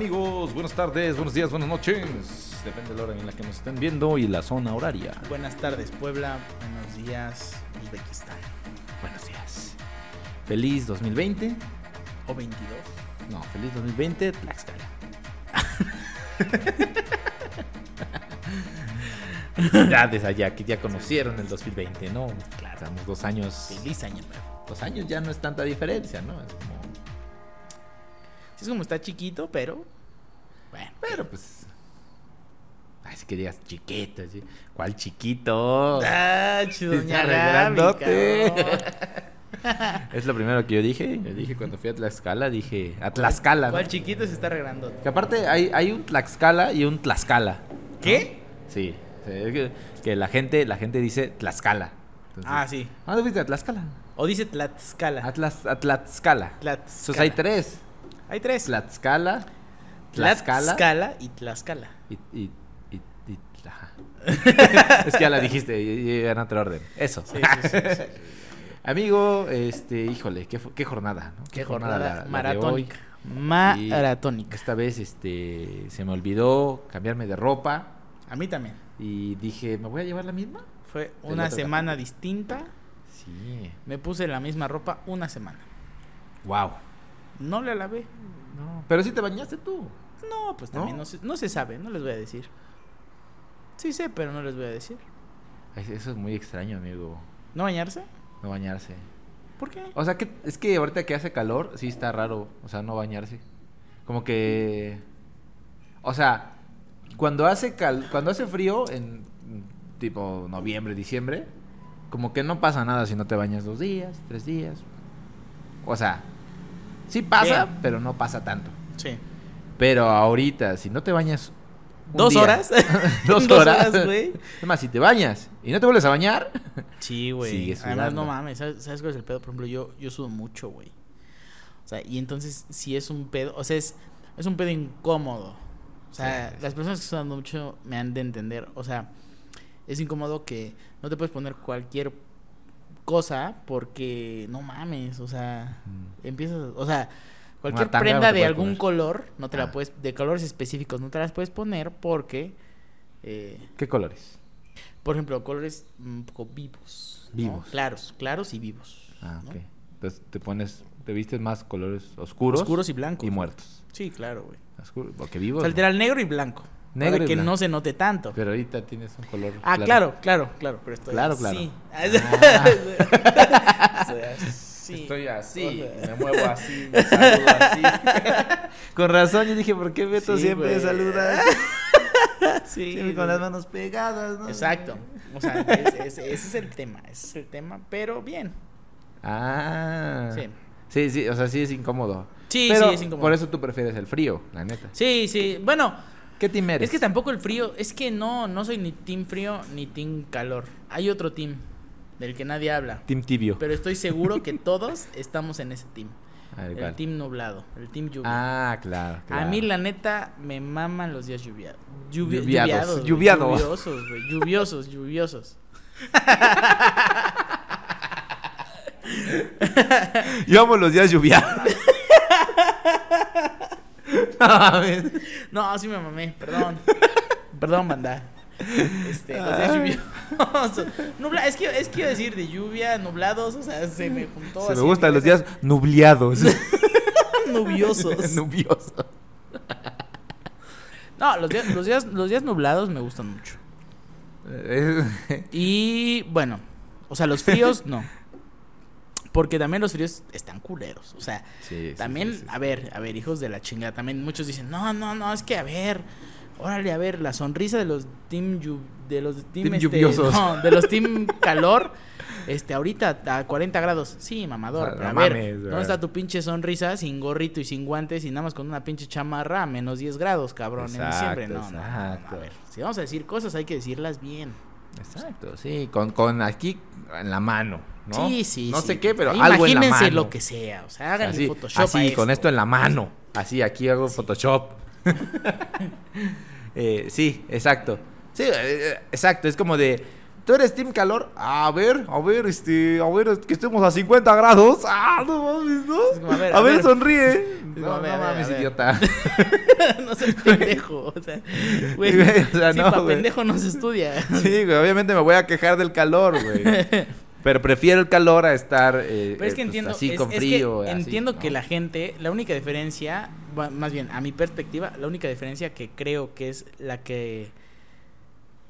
amigos? Buenas tardes, buenos días, buenas noches. Depende de la hora en la que nos estén viendo y la zona horaria. Buenas tardes, Puebla. Buenos días, Uzbekistán. Buenos días. Feliz 2020. O 22. No, feliz 2020, Tlaxcala. ya desde allá, que ya conocieron el 2020, ¿no? Claro. Estamos dos años. Feliz año nuevo. Dos años ya no es tanta diferencia, ¿no? Es es como está chiquito, pero. Bueno. Pero pues. Ay, si que digas chiquito, ¿sí? ¿Cuál chiquito? Ah, doña Gaby. Es lo primero que yo dije. Yo dije cuando fui a Tlaxcala, dije. A Tlaxcala. ¿no? ¿Cuál chiquito se está regando? Que aparte hay, hay un Tlaxcala y un Tlaxcala. ¿Qué? Sí. que, que la gente, la gente dice Tlaxcala. Entonces, Ah, sí. ¿A dónde fuiste a Tlaxcala? O dice Tlaxcala. A, Tlax- a Tlaxcala. Tlaxcala. Entonces hay tres. Hay tres. Tlaxcala, Tlaxcala Tlaxcala y Tlaxcala. y... y, y, y- es que ya la dijiste, y- en otro orden. Eso. Sí, sí, sí, sí, sí. Amigo, este, híjole, qué, jornada, ¿no? Qué jornada la de maratónica. hoy. Maratónica. Esta vez, este, se me olvidó cambiarme de ropa A mí también. y dije, ¿me voy a llevar la misma? Fue una semana distinta. Sí. Me puse la misma ropa una semana. Wow. No la lavé. No. Pero sí te bañaste tú. No, pues también ¿No? no, se, no se sabe, no les voy a decir. Sí sé, pero no les voy a decir. Eso es muy extraño, amigo. ¿No bañarse? No bañarse. ¿Por qué? O sea, que es que ahorita que hace calor, sí está raro, o sea, no bañarse. Como que o sea, cuando hace cal cuando hace frío en tipo noviembre, diciembre, como que no pasa nada si no te bañas dos días, tres días. O sea, sí pasa, Bien. pero no pasa tanto. Sí. Pero ahorita, si no te bañas un ¿Dos día- horas? dos ¿Dos horas, horas, güey? Es más, si te bañas y no te vuelves a bañar, Sí, güey. Además, no mames, ¿sabes, ¿sabes cuál es el pedo? Por ejemplo, yo, yo sudo mucho, güey. O sea, y entonces, si es un pedo, o sea, es, es un pedo incómodo. O sea, sí. las personas que sudan mucho me han de entender. O sea, es incómodo que no te puedes poner cualquier cosa porque no mames, o sea, empiezas, o sea, cualquier prenda de algún poner. color, no te Ah. la puedes, de colores específicos, no te las puedes poner porque, eh, ¿qué colores? por ejemplo, colores un poco vivos. ¿no? Vivos. Claros, claros y vivos. Ah, ¿no? ok. Entonces te pones, te vistes más colores oscuros, Oscuros y blancos. y muertos. Sí, claro, güey. Oscuro- porque O vivos. sea, no. literal negro y blanco. Negro para que blanco. no se note tanto. Pero ahorita tienes un color. ah, claro, claro, claro. Pero estoy Claro, claro. así. Ah. Estoy así. Estoy así, O sea. me muevo así, me saludo así. Con razón, yo dije, ¿por qué Beto Sí, siempre güey. saluda Sí, siempre con las manos pegadas, ¿no? Exacto. O sea, es- es- ese es el tema. Ese es el tema, pero bien. Ah. Sí. Sí, sí, o sea, sí es incómodo. Sí, Pero sí, es incómodo. Por eso tú prefieres el frío, la neta. Sí, sí. Bueno, ¿Qué team eres? es que tampoco el frío. Es que no, no soy ni team frío ni team calor. Hay otro team del que nadie habla. Team tibio. Pero estoy seguro que todos estamos en ese team. A ver, El ¿cuál? team nublado, el team lluvia. Ah, claro, claro. A mí, la neta, me maman los días lluvia- lluvi- Lluviados, güey, lluviado. Lluviosos, güey. Lluviosos, lluviosos. Yo amo los días lluviados. No sí me mamé, perdón. Perdón, banda. Este, los días lluviosos. Nubla, es que, es que iba a decir de lluvia, nublados, o sea, se me juntó Se así me gustan los días nubleados. nubiosos. Nubiosos. No, los días, los días, los días nublados me gustan mucho. Y bueno, o sea, los fríos no. Porque también los fríos están culeros. O sea, Sí, también, sí, sí, sí. a ver, a ver, hijos de la chingada. También muchos dicen, no, no, no, es que a ver, órale, a ver, la sonrisa de los team, de los team, Team este, lluviosos. no, de los team calor, este, ahorita a 40 grados. Sí, mamador, O sea, pero no a ver, mames, ¿dónde está tu pinche sonrisa sin gorrito y sin guantes y nada más con una pinche chamarra a menos 10 grados, cabrón, en diciembre? Exacto, No, no, no, no, exacto. a ver, si vamos a decir cosas hay que decirlas bien. Exacto, sí, con, con aquí en la mano, ¿no? Sí, sí, No sí. sé qué, pero Ahí algo en la Imagínense mano. lo que sea, o sea, háganle así, Photoshop así, con esto en la mano. Así, aquí hago Photoshop. Eh, sí, exacto. Sí, eh, exacto. Es como de. ¿Tú eres Team Calor? A ver, a ver, este, a ver, que estemos a 50 grados. Ah, no mames, ¿no? A ver, a, a ver, ver. sonríe. No, a ver, no mames, a ver. idiota. no seas pendejo. O sea, güey. O sea, sí, no, pa' güey. pendejo no se estudia. Sí, güey, obviamente me voy a quejar del calor, güey. Pero prefiero el calor a estar eh, Pero es que eh, pues, entiendo, así es- con es que frío. así, entiendo ¿no? que la gente, la única diferencia, más bien a mi perspectiva, la única diferencia que creo que es la que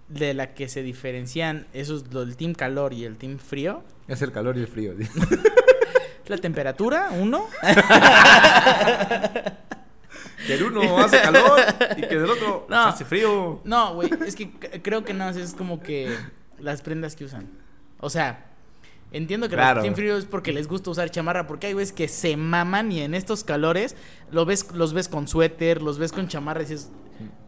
de la que se diferencian esos lo- el team calor y el team frío, Es el calor y el frío. sí. la temperatura, uno, Que el uno hace calor y que del otro No. hace frío. no, güey, es que creo que no es como que las prendas que usan. O sea, entiendo que Claro. los team frío es porque les gusta usar chamarra, porque hay güeyes que se maman y en estos calores lo ves los ves con suéter, los ves con chamarra y dices,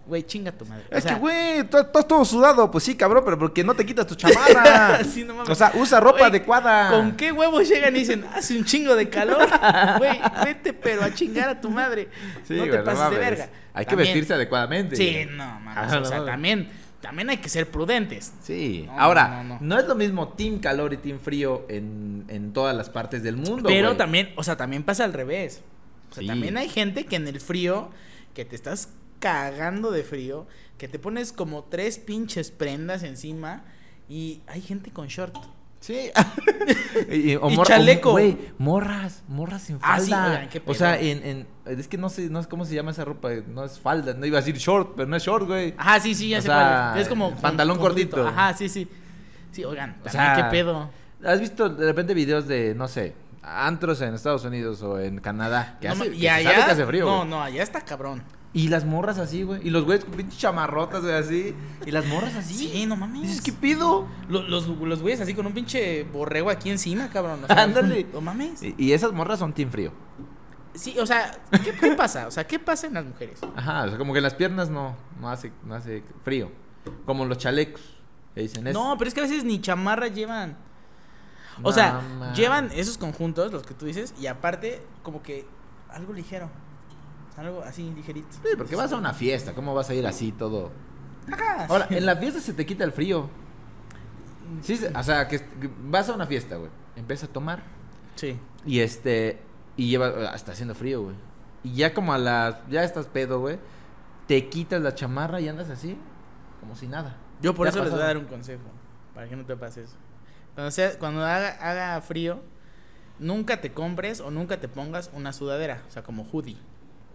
güey, chinga tu madre. O Es sea, que, güey, estás todo sudado. Pues sí, cabrón, pero porque no te quitas tu chamarra. Sí, no mames. o sea, usa ropa adecuada. ¿Con qué huevos llegan y dicen, hace un chingo de calor? Güey, vete, pero a chingar a tu madre. Sí, no te no pases de verga. Hay que vestirse adecuadamente. Sí, no, mames. Ajá, o sea, también, también hay que ser prudentes. Sí. No, Ahora, no, no, no, no. es lo mismo team calor y team frío en, en todas las partes del mundo. Pero también, o sea, también pasa al revés. O sea, Sí. también hay gente que en el frío, que te estás cagando de frío, que te pones como tres pinches prendas encima y hay gente con short. Sí. y, o Y mor- o- chaleco. Güey, morras, morras sin Ah, sí, falda. oigan, qué o sea, en, en, es que no sé, no sé cómo se llama esa ropa, no es falda, no iba a decir short, pero no es short, güey. Ajá, sí, sí, ya O sé sea, cuál es. Es como pantalón cortito. Ajá, sí, sí. Sí, oigan, O sea, qué pedo. ¿Has visto de repente videos de, no sé, antros en Estados Unidos o en Canadá? Que No hace, que allá, sabe que hace frío, no, güey. no, allá está cabrón. Y las morras así, güey. Y los güeyes con pinches chamarrotas, güey, así. Y las morras así. Sí, no mames. Dices, ¿qué pido? Lo- Los, los güeyes así con un pinche borrego aquí encima, cabrón. O sea, Ándale. No mames. Y, y esas morras son team frío. Sí, o sea, ¿qué, qué pasa? O sea, ¿qué pasa en las mujeres? Ajá, o sea, como que en las piernas no, no hace, no hace frío. Como los chalecos. Que dicen es. No, pero es que a veces ni chamarra llevan. O sea, llevan esos conjuntos, los que tú dices, y aparte, como que algo ligero. Algo así ligerito. Sí, porque vas a una fiesta, ¿cómo vas a ir así todo? Ajá. Ahora, en la fiesta se te quita el frío. Sí, o sea, que, vas a una fiesta, güey. Empiezas a tomar. Sí. Y este. Y lleva. Está haciendo frío, güey. Y ya como a las. Ya estás pedo, güey. Te quitas la chamarra y andas así. Como si nada. Yo por Ya eso les voy a dar un consejo. Para que no te pase eso. Cuando, sea, cuando haga, haga frío, nunca te compres o nunca te pongas una sudadera. O sea, como hoodie.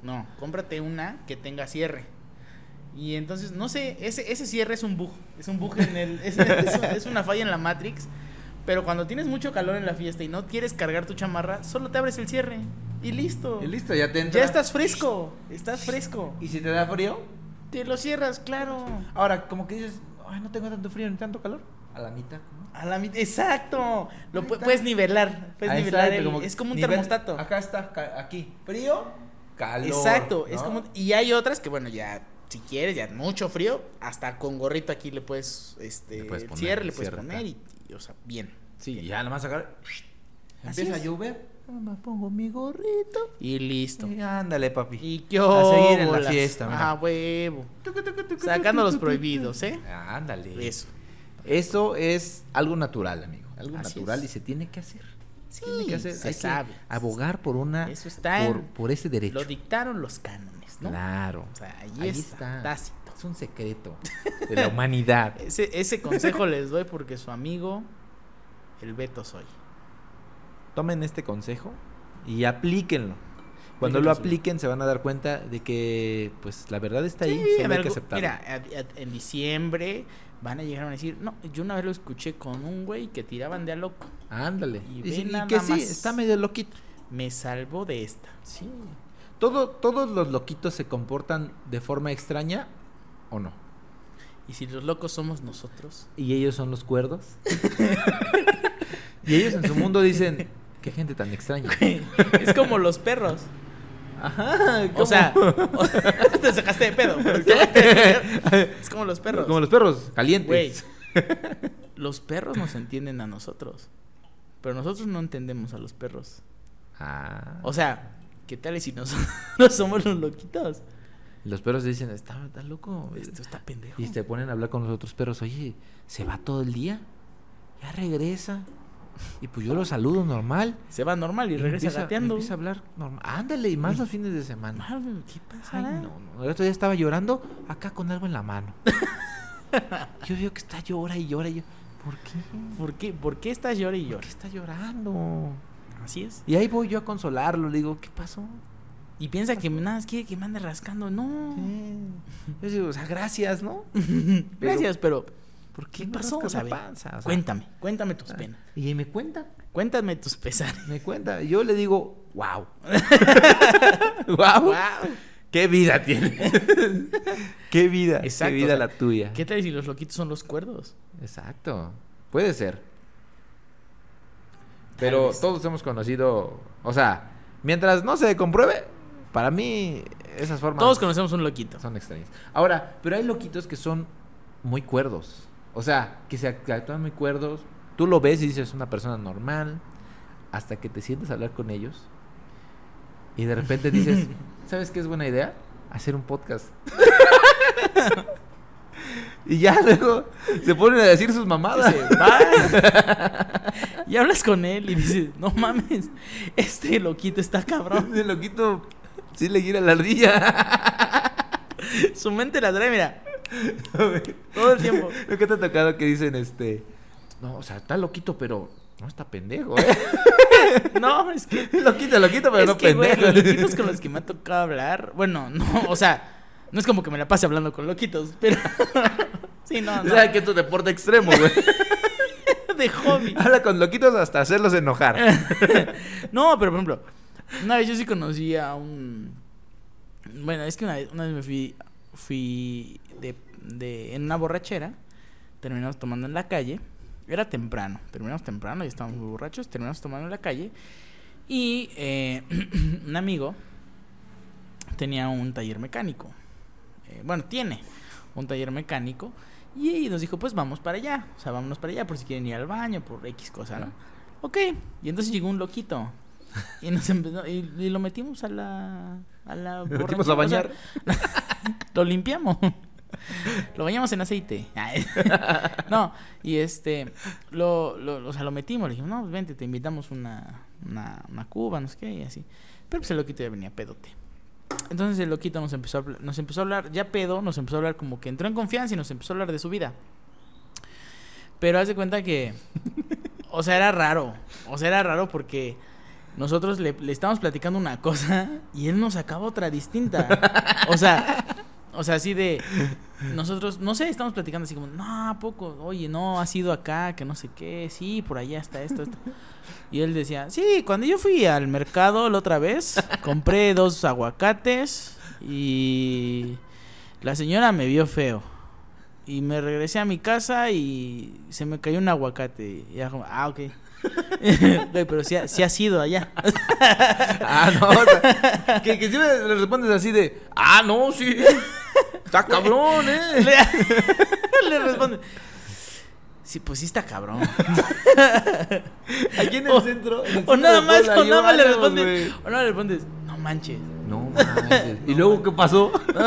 No, cómprate una que tenga cierre. Y entonces, no sé, ese, ese cierre es un bug. Es un bug en el. Es, es- es una falla en la Matrix. Pero cuando tienes mucho calor en la fiesta y no quieres cargar tu chamarra, solo te abres el cierre. Y listo. Y listo, ya te entra. Ya estás fresco. Estás fresco. ¿Y si te da frío? Te lo cierras, claro. Ahora, como que dices, ay, no tengo tanto frío ni tanto calor. A la mitad, ¿no? A la mitad, exacto. Lo Ahí pu- está. puedes nivelar, puedes Ahí nivelar está, el- como que es como un nivel- termostato. Acá está, aquí. Frío, calor. Exacto, es como y hay otras que bueno, ya si quieres ya mucho frío, hasta con gorrito aquí le puedes este Le puedes poner, cierre le puedes cierre poner y, o sea, bien. Sí, bien. ya nomás sacar. Empieza a llover. Me pongo mi gorrito. Y listo. Y ándale, papi. Y qué A seguir en la fiesta, mira. Ah, huevo. Sacando los prohibidos, ¿eh? Ándale. Eso. Eso es algo natural, amigo. Algo Así natural es. y se tiene que hacer. Sí, Tiene que hacer. se Hay sabe. que abogar por una. Eso está en- por, por ese derecho. Lo dictaron los cánones, ¿no? Claro. O sea, ahí, Ahí está, está. tácito. Es un secreto de la humanidad. Ese, ese consejo les doy porque su amigo, el Beto soy. Tomen este consejo y aplíquenlo. Cuando lo apliquen se van a dar cuenta de que pues la verdad está ahí, solo hay que aceptarlo. Mira, en diciembre van a llegar a decir, no, yo una vez lo escuché con un güey que tiraban de a loco. Ándale. Y Y, y que sí, está medio loquito. Me salvó de esta. Sí. Todo, ¿Todos los loquitos se comportan de forma extraña o no? Y si los locos somos nosotros. ¿Y ellos son los cuerdos? y ellos en su mundo dicen, qué gente tan extraña. es como los perros. Ajá. O sea, te sacaste de pedo. Es como los perros. Como los perros, calientes. Los perros nos entienden a nosotros. Pero nosotros no entendemos a los perros. Ah. O sea, ¿qué tal si nosotros somos los loquitos? Los perros dicen, está, está loco. Esto está pendejo. Y se ponen a hablar con los otros perros, oye, ¿se va todo el día? Ya regresa. Y pues yo lo saludo normal. Se va normal y, Y regresa empieza, gateando. empieza a hablar normal. Ándale, y más los fines de semana. ¿Qué pasa? Ay, no, no. El otro día estaba llorando acá con algo en la mano. yo veo que está llora y llora y yo, ¿por qué? ¿Por qué? ¿Por qué estás llorando y ¿Por llorando? qué está llorando? Así es. Y ahí voy yo a consolarlo, le digo, ¿qué pasó? Y piensa que nada más quiere que me ande rascando. No. Yo digo, o sea, gracias, ¿no? Gracias, pero ¿Por ¿qué pasó? O sea, la ve, panza? O sea, cuéntame, cuéntame tus ah, penas. Y me cuenta, Cuéntame tus pesares. me cuenta. Yo le digo, wow. wow. Wow. ¿Qué vida tiene? ¿Qué vida? Exacto, ¿Qué vida o sea, la tuya? ¿Qué tal si los loquitos son los cuerdos? Exacto. Puede ser. Pero todos hemos conocido, o sea, mientras no se compruebe, para mí esas formas Todos conocemos un loquito. son extrañas. Ahora, pero hay loquitos que son muy cuerdos. O sea, que se act- actúan muy cuerdos. Tú lo ves y dices, una persona normal, hasta que te sientes a hablar con ellos. Y de repente dices, ¿sabes qué es buena idea? Hacer un podcast. y ya luego se ponen a decir sus mamadas. Y hablas con él y dices, no mames, este loquito está cabrón. Ese loquito sí le gira la ardilla. Su mente la trae, mira, todo el tiempo. Lo que te ha tocado que dicen, este... No, o sea, está loquito, pero no está pendejo, ¿eh? No, es que loquito, loquito, pero es no que, pendejo. los loquitos con los que me ha tocado hablar, bueno, no, o sea, no es como que me la pase hablando con loquitos, pero sí, no, O no, sea, que es tu deporte extremo, güey. de hobby. Habla con loquitos hasta hacerlos enojar. No, pero por ejemplo, una vez yo sí conocí a un bueno, es que una vez, una vez me fui fui de, de en una borrachera, terminamos tomando en la calle, era temprano, terminamos temprano y estábamos muy borrachos, terminamos tomando en la calle y eh, un amigo tenía un taller mecánico. Eh, bueno, tiene un taller mecánico. Y nos dijo, pues vamos para allá. O sea, vámonos para allá por si quieren ir al baño, por X cosa, ¿no? Ok. Y entonces llegó un loquito. Y nos empezó, y, y lo metimos a la. A la Lo metimos a bañar. o sea, lo limpiamos. Lo bañamos en aceite. No, y este, lo, lo, o sea, lo metimos. Le dijimos, no, pues vente, te invitamos una, una, una cuba, no sé qué, y así. Pero pues el loquito ya venía pedote. Entonces el loquito nos empezó, a, nos empezó a hablar, ya pedo, nos empezó a hablar como que entró en confianza y nos empezó a hablar de su vida. Pero haz de cuenta que, o sea, era raro. O sea, era raro porque nosotros le, le estábamos platicando una cosa y él nos sacaba otra distinta. O sea, o sea, así de nosotros, no sé, estamos platicando así como, no, ¿a poco, oye, no, ha sido acá, que no sé qué, sí, por allá está esto, esto. Y él decía, sí, cuando yo fui al mercado la otra vez, compré dos aguacates y la señora me vio feo. Y me regresé a mi casa y se me cayó un aguacate. Y era como, ah, ok. Güey, pero sí, ha- ha sido allá. Ah, no. o sea, que, que siempre le respondes así de... Ah, no, sí. Está cabrón, ¿eh? Le, le responde, sí, pues sí está cabrón. Aquí en el O- centro... en el O centro nada más, o nada más le respondes, o nada le respondes, manches. No manches. ¿Y luego qué pasó?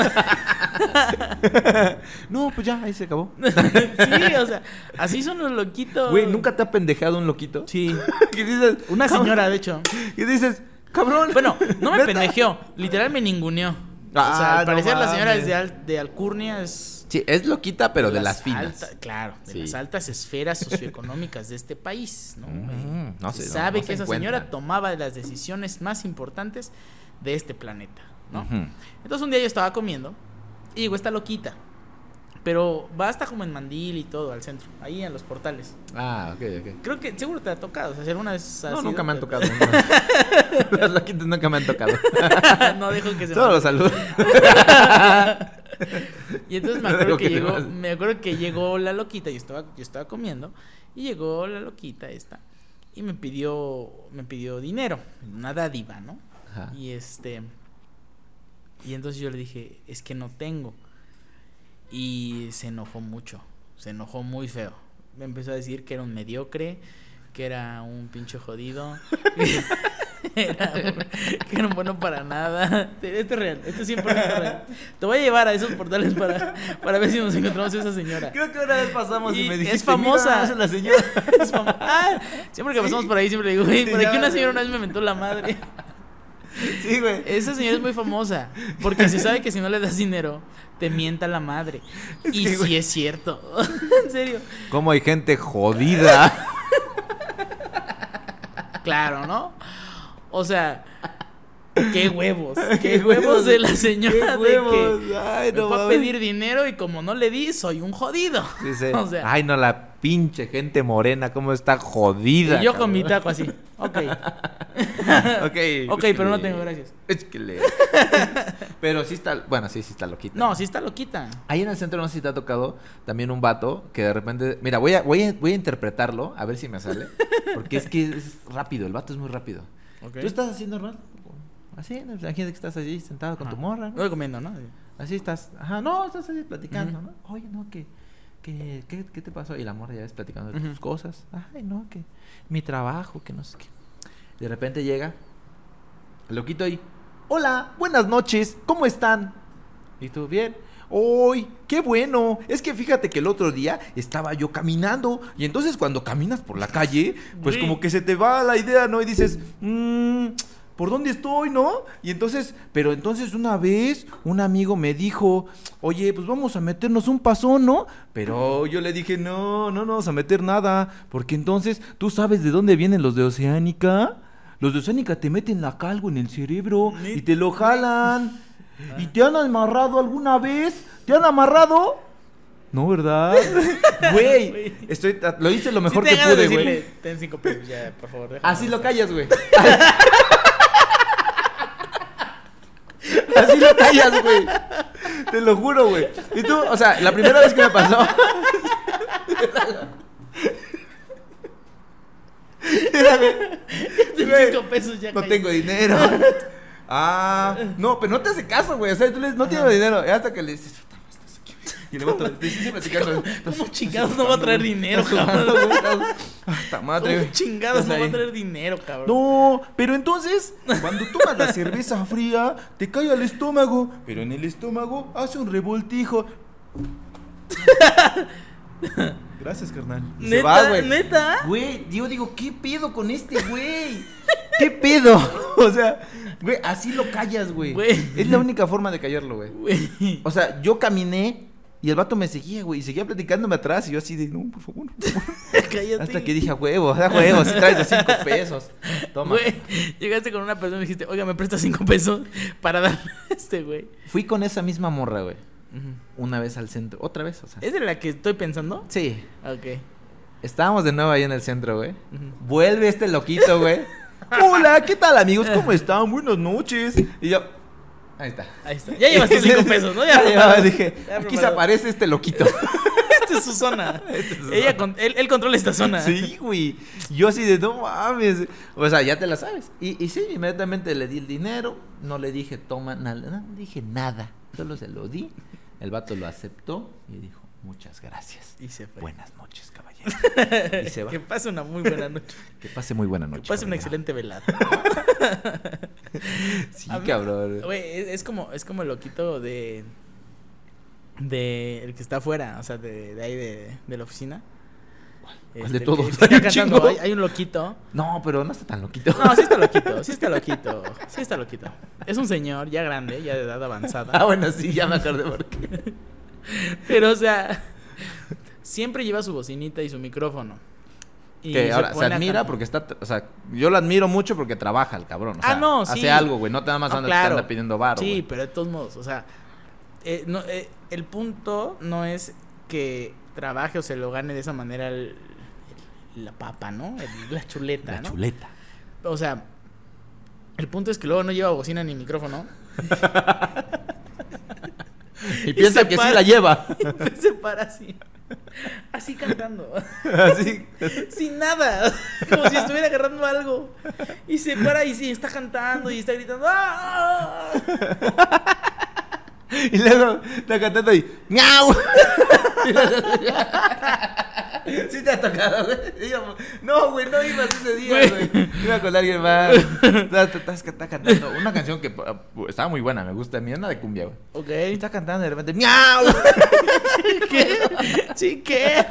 no, pues ya, ahí se acabó. sí, o sea, así son los loquitos. Güey, ¿nunca te ha pendejado un loquito? Sí. ¿Qué dices? Una señora, de hecho. Y dices, cabrón. Bueno, no me pendejeó. Literal me ninguneó. o Ah, sea, al no parecer la señora es de, al- de Alcurnia es... Sí, es loquita, pero de las finas. alta- claro, de Sí. las altas esferas socioeconómicas de este país, ¿no? Mm, no Se sé, no- sabe no que se esa señora tomaba las decisiones más importantes de este planeta, ¿no? Entonces un día yo estaba comiendo y digo, está loquita. Pero va hasta como en Mandil y todo, al centro, ahí en los portales. Ah, ok, ok. Creo que seguro te ha tocado, o sea, si alguna vez has No, nunca me han tocado. no. Las loquitas nunca me han tocado. no dejo que se Solo los saludo. Y entonces me acuerdo que que llegó, más. me acuerdo que llegó la loquita, yo estaba, yo estaba comiendo, y llegó la loquita esta, y me pidió, me pidió dinero, una dádiva, ¿no? Ajá. Y este, y entonces yo le dije, es que no tengo. Y se enojó mucho, se enojó muy feo. Me empezó a decir que era un mediocre, que era un pinche jodido. era que eran bueno para nada. Esto es real, esto es 100% real. Te voy a llevar a esos portales para, para ver si nos encontramos a esa señora. Creo que una vez pasamos y, Y me es dijiste, famosa. "Mira, esa es la señora. Es Ah, siempre que pasamos por ahí siempre le digo, güey, por aquí una señora una vez me mentó la madre. sí, güey. Esa señora es muy famosa, porque se sabe que si no le das dinero, te mienta la madre. Y sí güey. es cierto. en serio. Cómo hay gente jodida. Claro, ¿no? O sea, qué huevos. Qué, huevos, de la señora de que Ay, me fue a pedir dinero y como no le di, soy un jodido. Dice, O sea, ay no, la pinche gente morena, cómo está jodida. y yo con mi cabrón". taco así. Ok. ok, Ok, pero no tengo gracias. Es que le... pero sí está, bueno, sí, sí está loquita. No, sí está loquita. Ahí en el centro no sé si te ha tocado también un vato que de repente, mira, voy a, voy a, voy a interpretarlo, a ver si me sale, porque es que es rápido, el vato es muy rápido. Ok. Tú estás haciendo normal, así, imagínate que estás allí sentado con tu morra, ¿no? Comiendo, ¿no? Así estás, ajá, no, estás así platicando. ¿no? Oye, no, que, que, ¿qué, qué te pasó? Y la morra ya ves platicando de tus cosas. Ay, no, que mi trabajo, que no sé qué. De repente llega loquito ahí. Hola, buenas noches, ¿cómo están? ¿Y tú bien? ¡Uy, qué bueno! Es que fíjate que el otro día estaba yo caminando y entonces cuando caminas por la calle, pues como que se te va la idea, ¿no? Y dices, mmm, ¿por dónde estoy, no? Y entonces, pero entonces una vez un amigo me dijo, oye, pues vamos a meternos un pasón, ¿no? Pero yo le dije, no, no, no vamos a meter nada, porque entonces, ¿tú sabes de dónde vienen los de Oceánica? Los de Oceánica te meten la calgo en el cerebro y te lo jalan. ¿Y te han amarrado alguna vez? ¿Te han amarrado? No, ¿verdad? Güey, estoy, lo hice lo mejor Sí que pude, güey. Ten cinco pesos ya, por favor. déjame Así lo estar". callas, güey. Así lo callas, güey. Te lo juro, güey. Y tú, o sea, la primera vez que me pasó. Ten Güey, cinco pesos ya. No tengo dinero. Ah, no, pero no te hace caso, güey. O sea, tú le dices, no tengo dinero. Y hasta que le dices, "Puta, no estás aquí". Y le vato, te platicando. ¿Cómo chingados no va a traer dinero, cabrón? Hasta madre, ¿Cómo güey. chingados no Estás va a traer dinero, cabrón? No, pero entonces, cuando tomas la cerveza fría, te cae al estómago, pero en el estómago hace un revoltijo. Gracias, carnal. Y se ¿Neta? va, güey. ¿Neta? Güey, yo digo, ¿qué pedo con este güey? ¿Qué pedo? O sea, güey, así lo callas, güey. Es la única forma de callarlo, güey. O sea, yo caminé y el vato me seguía, güey, y seguía platicándome atrás y yo así de, no, por favor. por favor". Cállate. Hasta que dije, a huevo, a huevo, si traes los cinco pesos. Toma. Güey, llegaste con una persona y dijiste, oiga, ¿me presta cinco pesos para darle a este güey? Fui con esa misma morra, güey. Una vez al centro. Otra vez, o sea. ¿Es de la que estoy pensando? Sí. Ok. Estábamos de nuevo ahí en el centro, güey. Vuelve este loquito, güey. Hola, ¿qué tal, amigos? ¿Cómo están? Buenas noches. Y yo. Ahí está. Ahí está. Ya llevas tus cinco pesos, ¿no? Ya Ya, dije, Ya aquí se aparece este loquito. Esta es su zona. Esta es su Ella zona. con- él, él controla esta zona. Sí, güey. Yo así de, no mames. O sea, ya te la sabes. Y, y sí, inmediatamente le di el dinero. No le dije, toma, nada. No dije nada. Solo se lo di. El vato lo aceptó y dijo, muchas gracias. Y se fue. Buenas noches, caballero. Y se va. Que pase una muy buena noche. Que pase muy buena noche. Que pase una excelente velada. Sí, mí- cabrón. Güey, es, es como, es como el loquito de. De. El que está afuera, o sea, de, de ahí de, de la oficina. ¿Cuál Este, de todos? que- que Hay un. Hay, hay loquito. No, pero no está tan loquito. No, sí está loquito, sí está loquito. Sí está loquito. Es un señor ya grande, ya de edad avanzada. Ah, bueno, sí, ya me acordé por qué. Pero, o sea, siempre lleva su bocinita y su micrófono. Y Que ahora se pone a admira porque está, o sea, yo lo admiro mucho porque trabaja el cabrón. O Ah, no, Hace sí. algo, güey, no nada más No, anda, claro. anda pidiendo varo. Sí, pero de todos modos, o sea, eh, no, eh, el punto no es que trabaje o se lo gane de esa manera el- el- la papa, ¿no? El- la chuleta, La ¿no? chuleta. O sea, el punto es que luego no lleva bocina ni micrófono. Y piensa que sí la lleva. se para así. Así cantando. Así. Sin nada. Como si estuviera agarrando algo. Y se para y sí, está cantando y está gritando. ¡Ah! Y luego está cantando y ¡Miau! Sí te ha tocado, güey. No, güey, no ibas ese día, güey. Iba con alguien más. Estás estás cantando una canción que uh, estaba muy buena, me gusta. A mí una de cumbia, güey. Ok. Está cantando de repente, ¡miau! ¿Qué? Sí, ¿qué?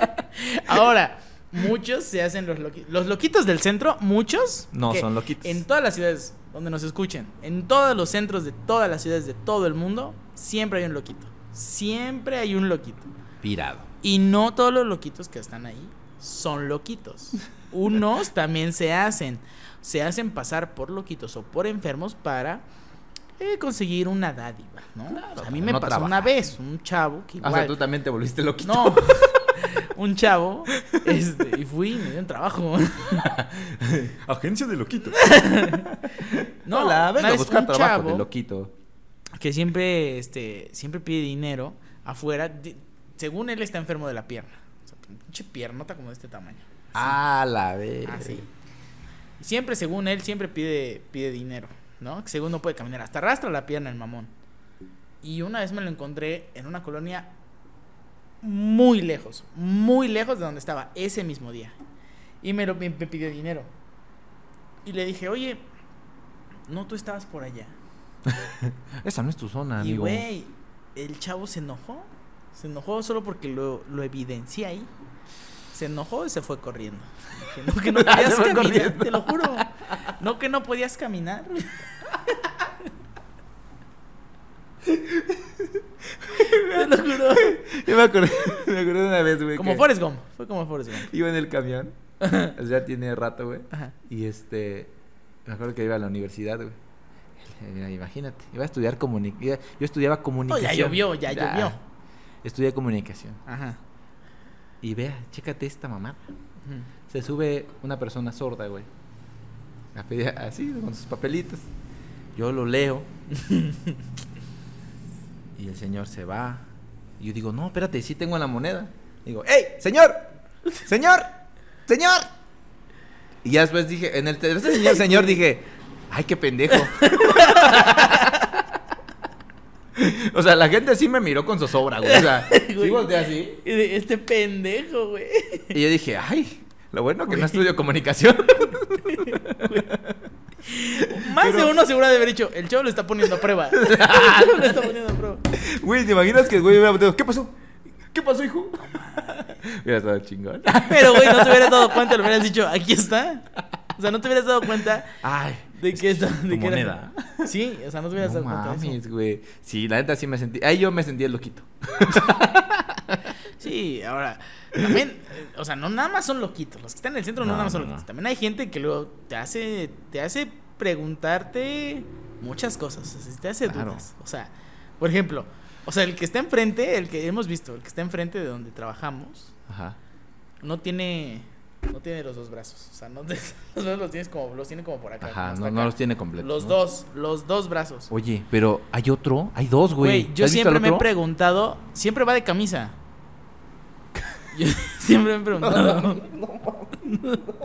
Ahora, muchos se hacen los loquitos. Los loquitos del centro, muchos. No, son loquitos. En todas las ciudades donde nos escuchen, en todos los centros de todas las ciudades de todo el mundo, siempre hay un loquito. Siempre hay un loquito. Pirado. Y no todos los loquitos que están ahí son loquitos. Unos también se hacen. Se hacen pasar por loquitos o por enfermos para eh, conseguir una dádiva, ¿no? O sea, a mí me no pasó una vez, un chavo que O igual... sea, tú también te volviste loquito. No, un chavo, este, y fui y me dio un trabajo. Agencia de loquitos. No, Hola, vengo a buscar un trabajo chavo de loquito. Que siempre, este, siempre pide dinero afuera. según él está enfermo de la pierna. O sea, pinche piernota como de este tamaño. Ah, la vez. Así. Siempre, según él, siempre pide, pide dinero, ¿no? Que según no puede caminar. Hasta arrastra la pierna el mamón. Y una vez me lo encontré en una colonia muy lejos, muy lejos de donde estaba ese mismo día. Y me, lo, me, me pidió dinero. Y le dije, oye, no, tú estabas por allá. Esa no es tu zona, Y amigo. güey, el chavo se enojó. Se enojó solo porque lo, lo evidencié ahí. Se enojó y se fue corriendo. Dije, no, que no podías Se fue caminar, corriendo. te lo juro. No, que no podías caminar. te lo juro. Yo me acordé, me acordé de una vez, güey. Como Forrest Gump. Fue como Forrest Gump. Iba en el camión. o sea, tiene rato, güey. Y este. Me acuerdo que iba a la universidad, güey. Mira, imagínate. Iba a estudiar comunicación. Yo estudiaba comunicación. ya llovió, ya, llovió. Estudié comunicación. Ajá. Y vea, chécate esta mamá. Ujú. Se sube una persona sorda, güey. A pedir así, con sus papelitos. Yo lo leo. y el señor se va. Y yo digo, no, espérate, sí tengo la moneda. Digo, ¡Ey, señor! ¡Señor! ¡Señor! Y ya después dije, en el señor, señor dije, ¡ay, qué pendejo! o sea, la gente sí me miró con zozobra, güey. O sea, sí volteé así. Este pendejo, güey. Y yo dije, ay, lo bueno que no estudio comunicación. Más de uno seguro de haber dicho, el chavo lo está poniendo a prueba. El chavo lo está poniendo a prueba. Güey, ¿te imaginas que el güey hubiera volteado, ¿Qué pasó? ¿Qué pasó, hijo? Hubiera estado chingón. Pero, güey, no te hubieras dado cuenta, lo hubieras dicho, aquí está. O sea, no te hubieras dado cuenta Ay, de tu que era- moneda. Sí, o sea, no te hubieras no dado mames, güey. Sí, la neta sí me sentí. Ahí yo me sentí el loquito. Sí, ahora, también, eh, o sea, no nada más son loquitos. Los que están en el centro no, No, nada más son loquitos. no. También hay gente que luego te hace, te hace preguntarte muchas cosas. o sea, te hace Claro. dudas. O sea, por ejemplo, o sea, el que está enfrente, el que hemos visto, el que está enfrente de donde trabajamos, Ajá. no tiene. No tiene los dos brazos. O sea, no te- los brazos los tienes como, los tiene como por acá. Ajá, no, acá. no los tiene completos. Los ¿no? dos, los dos brazos. Oye, pero hay otro, hay dos, güey. Güey, yo ¿Has visto siempre me he preguntado, siempre va de camisa. Yo siempre me he preguntado.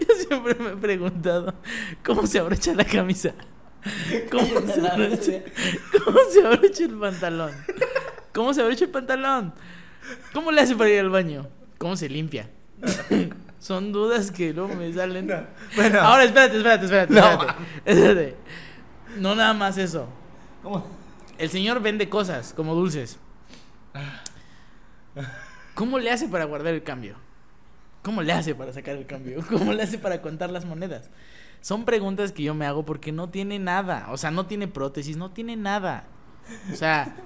Yo siempre me he preguntado cómo se abrocha la camisa. ¿Cómo se abrocha, cómo se abrocha el pantalón? ¿Cómo se abrocha el pantalón? ¿Cómo le hace para ir al baño? ¿Cómo se limpia? Son dudas que luego me salen. Bueno. Ahora, espérate, espérate, espérate. No, espérate. No nada más eso. ¿Cómo? El señor vende cosas como dulces. ¿Cómo le hace para guardar el cambio? ¿Cómo le hace para sacar el cambio? ¿Cómo le hace para contar las monedas? Son preguntas que yo me hago porque no tiene nada. O sea, no tiene prótesis, no tiene nada. O sea.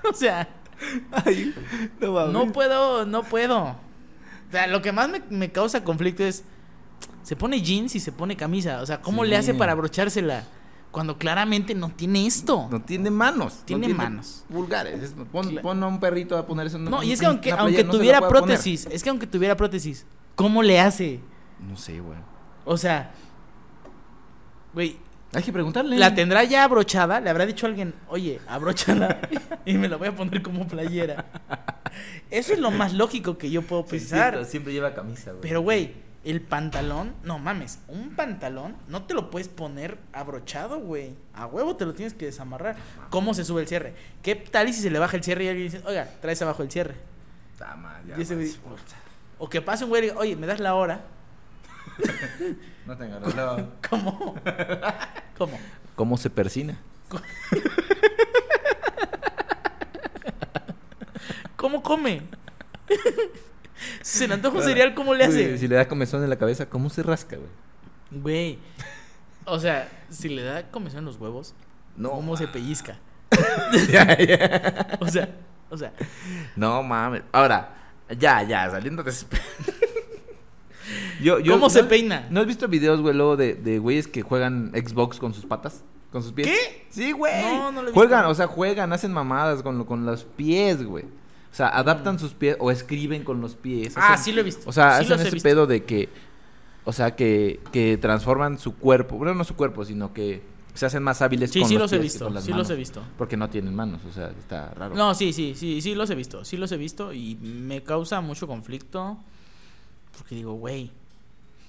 o sea, Ay, no mames. no puedo, no puedo. O sea, lo que más me, me causa conflicto es. Se pone jeans y se pone camisa. O sea, ¿cómo le hace para abrochársela? Cuando claramente no tiene esto. No tiene manos. Tiene no manos. Vulgares. Es- pon, a un perrito a ponerse una No, y es que aunque, aunque no tuviera poner. prótesis, es que aunque tuviera prótesis, ¿cómo le hace? No sé, güey. O sea, güey, Hay que preguntarle. ¿la tendrá ya abrochada? Le habrá dicho a alguien, oye, abróchala y me la voy a poner como playera. Eso es lo más lógico que yo puedo Sí, pensar. cierto, siempre lleva camisa, güey. Pero, güey, El pantalón, no mames, un pantalón no te lo puedes poner abrochado, güey. A huevo te lo tienes que desamarrar. ¿Cómo se sube el cierre? ¿Qué tal y si se le baja el cierre y alguien dice, oiga, traes abajo el cierre? Tama, ya Y ese güey, vas. O que pase un güey y diga, oye, ¿me das la hora? No tengo reloj. ¿Cómo? ¿Cómo? ¿Cómo se persina? ¿Cómo come? Se le antoja un cereal, ¿cómo le hace? Si le da comezón en la cabeza, ¿cómo se rasca, güey? Güey. O sea, si le da comezón en los huevos, No. ¿cómo se pellizca? Ya, ya. O sea, o sea, No mames. Ahora, ya, ya, saliendo de yo, yo- ¿Cómo se ¿no- peina? ¿No has visto videos, güey, luego de, de güeyes que juegan Xbox con sus patas? ¿Con sus pies? ¿Qué? Sí, güey. No, no lo he Juegan, visto. o sea, juegan, hacen mamadas con, lo- con los pies, güey. O sea, adaptan sus pies o escriben con los pies. Ah, hacen- sí lo he visto. O sea, Sí hacen he ese visto. pedo de que, o sea, que, que transforman su cuerpo. Bueno, no su cuerpo, sino que se hacen más hábiles Sí, con sí los los he pies que visto. con las Sí los he manos. visto. Porque no tienen manos, o sea, está raro. No, sí, sí, sí, sí los he visto. Sí los he visto y me causa mucho conflicto. Porque digo, güey,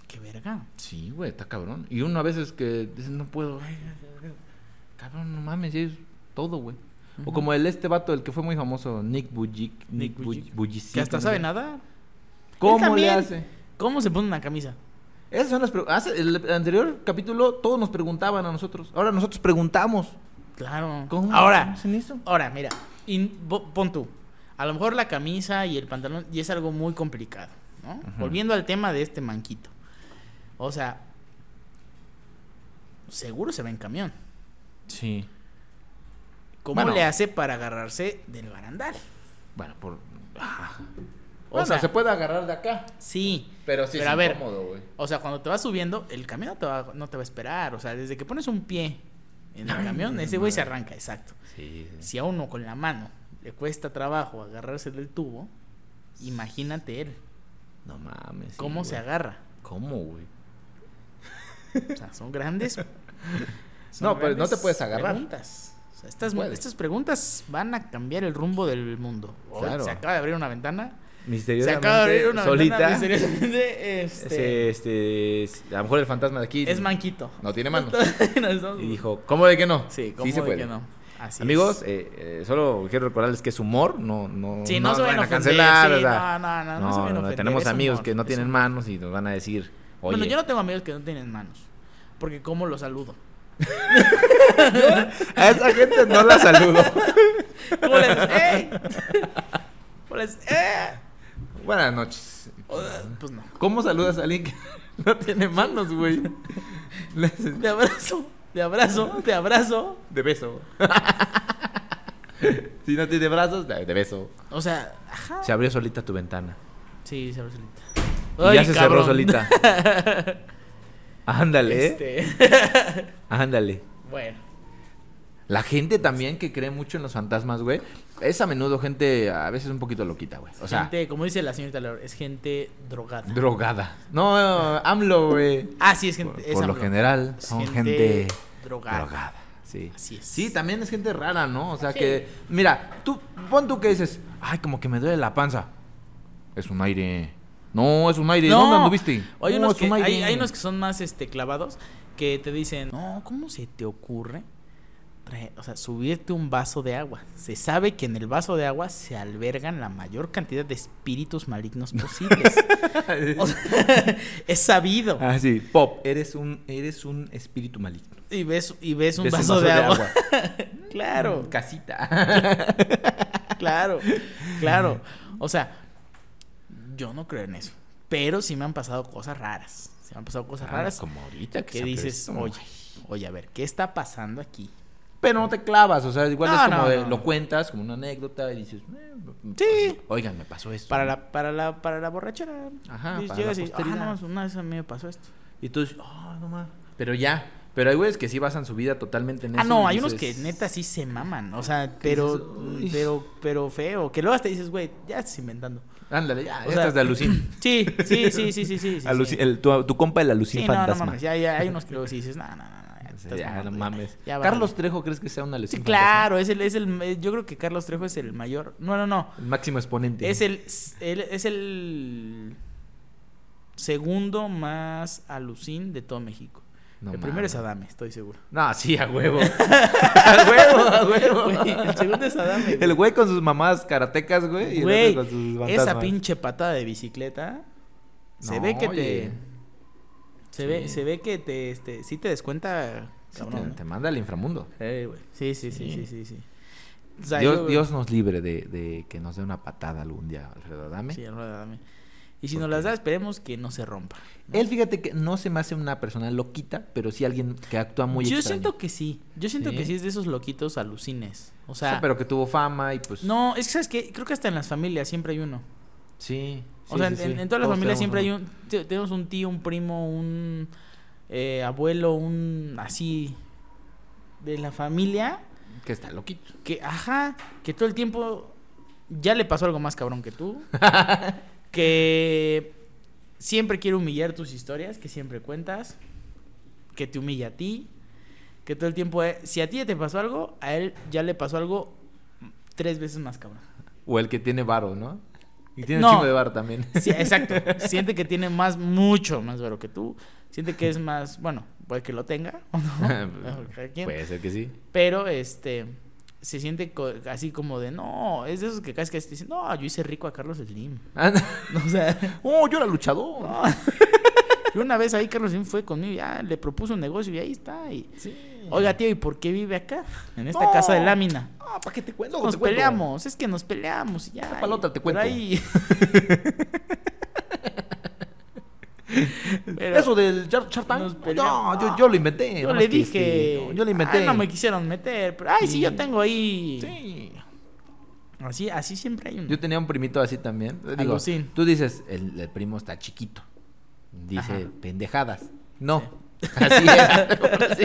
qué verga. Sí, güey, está cabrón. Y uno a veces que dice, no puedo. ay, Cabrón, no mames, es todo, güey. O como el este vato, el que fue muy famoso, Nick Bujic. Nick Nick. Bujic. Que hasta sabe nada. ¿Cómo le hace? ¿Cómo se pone una camisa? Esas son las preguntas. El anterior capítulo todos nos preguntaban a nosotros. Ahora nosotros preguntamos. Claro. ¿Cómo Ahora, eso? ahora, mira, in- pon tú. A lo mejor la camisa y el pantalón y es algo muy complicado, ¿no? Volviendo al tema de este manquito. O sea, seguro se va en camión. Sí. ¿Cómo Bueno. le hace para agarrarse del barandal? Bueno, por. Ah. O Bueno, sea, se puede agarrar de acá. Sí. Pero sí Pero es a ver, incómodo, güey. O sea, cuando te vas subiendo, el camión no te va, no te va a esperar. O sea, desde que pones un pie en el camión, ese güey se arranca, exacto. Sí. Si a uno con la mano le cuesta trabajo agarrarse del tubo, imagínate él. No mames. sí, ¿Cómo se agarra? ¿Cómo, güey? O sea, son grandes. son No, pero no te puedes agarrar. Preguntas. O sea, estas, estas preguntas van a cambiar el rumbo del mundo. Claro. Se acaba de abrir una ventana. Se Misteriosamente. acaba de abrir una solita. ventana. misteriosamente, Este, Este, este, a lo mejor el fantasma de aquí. es manquito. No tiene manos. Y dijo, ¿cómo de que no? Sí, ¿cómo se de puede. que no? Así Amigos, eh, eh, solo quiero recordarles que es humor, no, no, Sí, no se a ofender, cancelar. sí, no, no, no, no se vayan a ofender, tenemos amigos humor, que no tienen humor. manos y nos van a decir, oye, Bueno, yo no tengo amigos que no tienen manos. Porque ¿cómo los saludo? a esa gente no la saludo. ¿Cómo les ¡Ey! ¿Cómo les ¡Eh! Buenas noches. Pues no. ¿Cómo saludas a alguien que no tiene manos, güey? De abrazo, de abrazo, de abrazo. De beso. si no tiene brazos, de beso. O sea, ajá. Se abrió solita tu ventana. Sí, se abrió solita. Y ya se cabrón. cerró solita. Ándale, ¿eh? Este. ándale. bueno. La gente también que cree mucho en los fantasmas, güey, es a menudo gente a veces un poquito loquita, güey. O sea, gente, como dice la señorita Laura, es gente drogada. drogada. No, AMLO, güey. ah, sí, es Por, gente. es por lo general son gente, drogada. drogada. Sí. Así es. Sí, también es gente rara, ¿no? O sea Sí. que, mira, tú, pon tú que dices, ay, como que me duele la panza. Es un aire. No, es un aire. ¿Dónde anduviste? Hay, No, unos es que, un aire. hay, hay unos que son más este, clavados que te dicen, no, ¿cómo se te ocurre? traer- o sea, subirte un vaso de agua. Se sabe que en el vaso de agua se albergan la mayor cantidad de espíritus malignos posibles. O sea, es sabido. Ah, sí. Pop, eres un, eres un espíritu maligno. Y ves, y ves un Ves vaso, de, agua. claro, Casita. claro, claro. O sea, yo no creo en eso. Pero sí me han pasado cosas raras. Se me han pasado cosas raras Ah, como ahorita que dices, oye, oye, a ver, ¿qué está pasando aquí? Pero no te clavas, o sea, igual No, es como no, de, no. lo cuentas como una anécdota y dices, eh, Sí. Oigan, me pasó esto. Para la, para la, para la borrachera. Ajá, Y para llegas la y, ah, no, una vez a mí me pasó esto. Y tú dices, oh, no más. Pero ya. Pero hay güeyes que sí basan su vida totalmente en eso. Ah, no, hay unos que neta sí se maman. O sea, pero, pero, pero feo. Que luego hasta dices, güey, ya estás inventando. Ándale, ya, O sea, de alucin. Sí, sí, sí, sí, sí, sí. sí, Alucin- sí. el- tu, tu compa el alucin Sí, no, no fantasma. mames. Ya, ya, hay unos que luego sí dices, no, no, no, no. Ya, ya, no mames. ya Carlos vale. Trejo, ¿crees que sea un Sí, alucin claro, es el, es el, eh, yo creo que Carlos Trejo es el mayor. No, no, no. fantasma? El máximo exponente. Es el, es el segundo más alucín de todo México. No el primero es. Adame, estoy seguro. No, sí, a huevo. a huevo, a huevo. Güey, el segundo es Adame. güey. El güey con sus mamás karatecas, güey. Y el Güey, otro con sus esa pinche patada de bicicleta se No, ve que oye. te se ve se ve que te este sí te descuenta Sí, cabrón, te, te manda al inframundo. Güey. Sí, sí, sí, sí, Sí. sí, sí. O sea, Dios, yo- Dios nos libre de, de que nos dé una patada algún día, Alfredo. Dame. Sí, Alfredo Adame. Y si ¿Por nos las da, esperemos que no se rompa. ¿no? Él, fíjate que no se me hace una persona loquita, pero sí alguien que actúa muy Yo extraño. siento que sí. Yo siento ¿Sí? que sí es de esos loquitos alucines. O O sea, sea, pero que tuvo fama y pues. no, es que sabes que creo que hasta en las familias siempre hay uno. Sí. O sea, sí, en, sí. en- en todas las Todos familias siempre hay un te- tenemos un tío, un primo, un eh, abuelo, un así de la familia Que está loquito. que, ajá, que todo el tiempo ya le pasó algo más cabrón que tú. que siempre quiere humillar tus historias, que siempre cuentas. Que te humilla a ti. Que todo el tiempo, eh, si a ti ya te pasó algo, a él ya le pasó algo tres veces más cabrón. O el que tiene varo, ¿no? Y tiene No. un chingo de varo también. Sí, exacto. Siente que tiene más, mucho más varo que tú. Siente que es más, bueno, puede que lo tenga, o no. Puede ser que sí. Pero este se siente co- así como de no, es de esos que casi que te dicen, no, yo hice rico a Carlos Slim. O sea, oh, yo era luchador. no. Yo una vez ahí Carlos Slim fue conmigo, ya le propuso un negocio y ahí está. Y, Sí. Oiga, tío, ¿y por qué vive acá? En esta No. casa de lámina. Ah, ¿para qué te cuento? Nos Te cuento. peleamos, es que nos peleamos y ya. Esta palota te cuento. ahí- Pero- Eso del Nos No, yo, yo lo inventé. Yo le dije. este, no, yo lo inventé. "Ay, no me quisieron meter. Pero, ay, sí, Sí. yo tengo ahí. Sí. Así, así siempre hay uno. Yo tenía un primito así también. Digo, Alucin. tú dices, el, el primo está chiquito. Dice Ajá. pendejadas. No. Así era. así.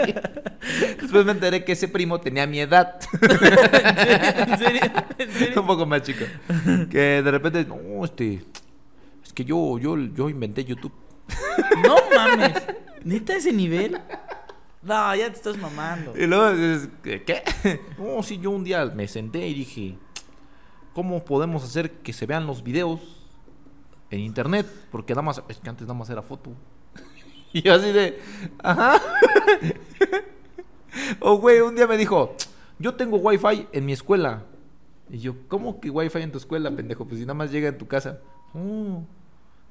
Después me enteré que ese primo tenía mi edad. ¿En serio? ¿En serio? un poco más chico. Que de repente, no, este. Es que yo, yo, yo inventé YouTube. No mames. ¿Neta ese nivel? No, ya te estás mamando. Y luego dices, ¿qué? No, sí, yo un día me senté y dije, ¿cómo podemos hacer que se vean los videos en internet? Porque nada más, es que antes nada más era foto. Y yo así de, ajá. O güey, un día me dijo, yo tengo wifi en mi escuela. Y yo, ¿cómo que wifi en tu escuela, pendejo? Pues si nada más llega en tu casa. "Oh,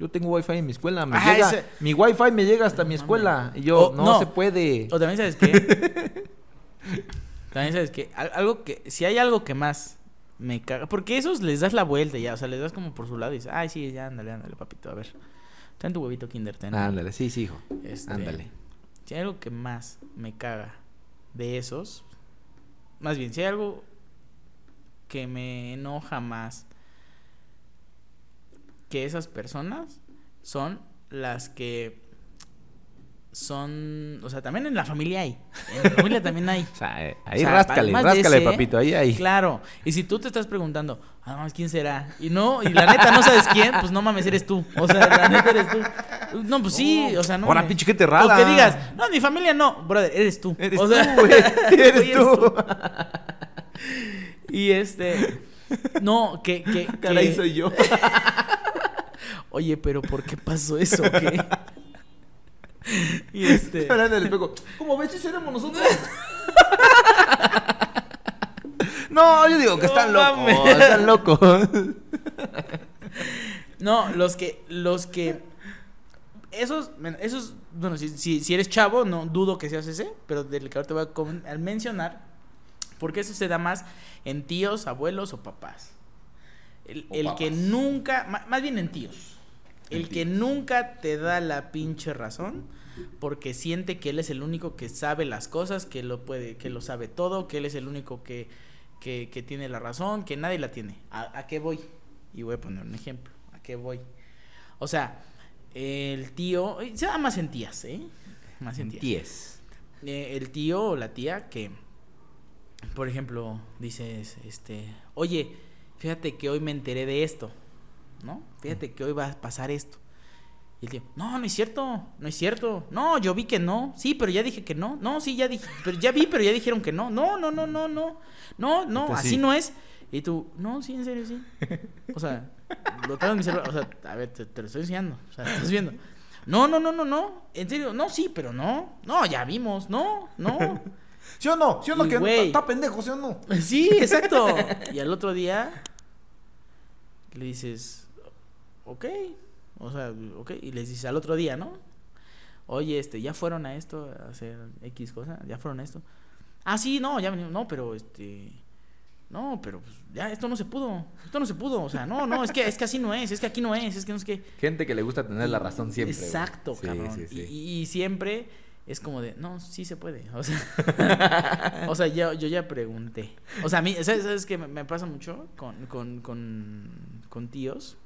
yo tengo wifi en mi escuela. Me llega, ese- Mi wifi me llega hasta mi escuela. Y yo, O- no, no. se puede. O también sabes qué. también sabes que algo que si hay algo que más me caga, porque esos les das la vuelta ya, o sea, les das como por su lado y dices, "Ay, sí, ya ándale, ándale, papito, a ver. Ten tu huevito Kinder ten. Ándale, sí, sí, hijo. Este, Ándale. Si hay algo que más me caga de esos, más bien, si hay algo que me enoja más que esas personas, son las que son, o sea, también en la familia hay, en la familia también hay. O sea, eh, ahí O sea, ráscale, además de ráscale, ese, papito, ahí, ahí. Claro, y si tú te estás preguntando, ah, no, ¿quién será? Y no, y la neta no sabes quién, pues no mames, eres tú. O sea, la neta eres tú. No, pues sí, o sea, no. Ahora, mames. pinche gente rara. O que digas, no, mi familia no, brother, eres tú. Eres o sea, tú, güey. Eres tú. Y este, no, que, que, Caray, que- soy yo. Oye, pero ¿por qué pasó eso? ¿Qué? Y este, espejo. ¿Cómo ves si seremos nosotros? no, yo digo que No están locos. Están locos. No, los que, los que, esos, esos, bueno, si, si, si eres chavo, no dudo que seas ese, pero del que ahora te voy a comen- a mencionar, porque eso se da más en tíos, abuelos o papás. El, O el que nunca, más bien en tíos, el que nunca te da la pinche razón, porque siente que él es el único que sabe las cosas, que lo puede, que lo sabe todo, que él es el único que, que, que tiene la razón, que nadie la tiene. ¿A, a qué voy? Y voy a poner un ejemplo. ¿A qué voy? O sea, el tío, se da más en tías, ¿eh? Más en tías. Eh, el tío o la tía que, por ejemplo, dices, este, oye, fíjate que hoy me enteré de esto, ¿no? Fíjate que hoy va a pasar esto. Y el tío, no, no es cierto, no es cierto. No, yo vi que no. Sí, pero ya dije que no. No, sí, ya dije, pero ya vi, pero ya dijeron que no. No, no, no, no, no. No, no, Entonces, así sí. no es. Y tú, no, sí, en serio, sí. O sea, lo traigo en mi celular. O sea, a ver, te, te lo estoy enseñando. O sea, estás viendo. No, no, no, no, no. En serio, no, sí, pero no. No, ya vimos, no, no. ¿Sí o no? ¿Sí o no? Y, Que está pendejo, ¿sí o no? Sí, exacto. Y al otro día le dices, ok, o sea, ok, y les dices al otro día, ¿no? Oye, este, ya fueron a esto, a hacer X cosa, ya fueron a esto. Ah, sí, no, ya venimos, no, pero este, no, pero pues, ya esto no se pudo, esto no se pudo, o sea, no, no, es que, es que así no es, es que aquí no es, es que no es que. Gente que le gusta tener la razón siempre. Exacto, Sí, cabrón. sí, sí. Y, y siempre es como de, no, sí se puede. O sea, o sea yo, yo ya pregunté. O sea, a mí, ¿sabes, sabes qué me, me pasa mucho con, con, con, con tíos?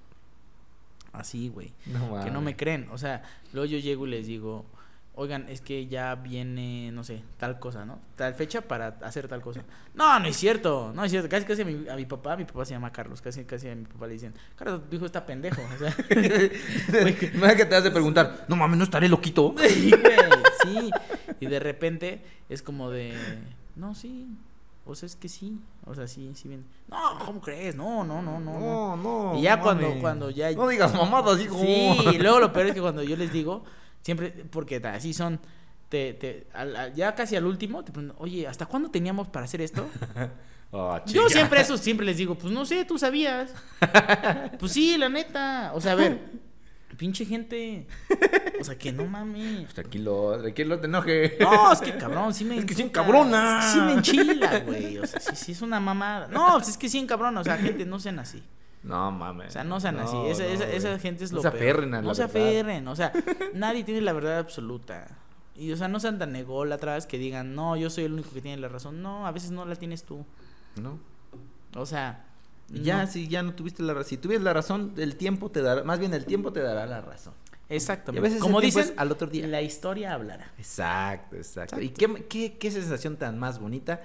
Así, güey. No Que no me creen. O sea, luego yo llego y les digo, oigan, es que ya viene, no sé, tal cosa, ¿no? Tal fecha para hacer tal cosa. No, no es cierto, no es cierto. Casi, casi a mi, a mi papá, mi papá se llama Carlos, casi, casi a mi papá le dicen, Carlos, tu hijo está pendejo. O sea, que te has de preguntar, no mames, no estaré loquito. Sí, güey, sí. Y de repente es como de, no, sí. O sea, es que sí. O sea, sí, sí bien. No, ¿cómo crees? No, no, no, no. no. no. Y ya cuando, cuando ya. No digas mamadas, hijo. Sí, y luego lo peor es que cuando yo les digo, siempre, porque así son, te, te, al- al- ya casi al último, te preguntan, oye, ¿hasta cuándo teníamos para hacer esto? Ah, Yo siempre eso, siempre les digo, pues no sé, tú sabías. Pues sí, la neta. O sea, a ver, pinche gente. O sea, que no mames. Pues tranquilo, tranquilo, te enoje. No, es que cabrón, sí me Es que sí encabrona. Sí me enchila, güey. O sea, sí, sí es una mamada. No, pues es que sí encabrona. O sea, gente, no sean así. No mames. O sea, no sean así. No, Esa, no, esa, gente es No lo se peor. aferren a No la se verdad. aferren. O sea, nadie tiene la verdad absoluta. Y, o sea, no sean tan ególatras que digan, no, yo soy el único que tiene la razón. No, a veces no la tienes tú. No. O sea, Ya, si ya no tuviste la razón. Si tuvieras la razón, el tiempo te dará. Más bien, el tiempo te dará la razón. Exactamente. Y a veces Como dicen, es al otro día. la historia hablará. Exacto, exacto. Exacto. ¿Y qué, qué, qué sensación tan más bonita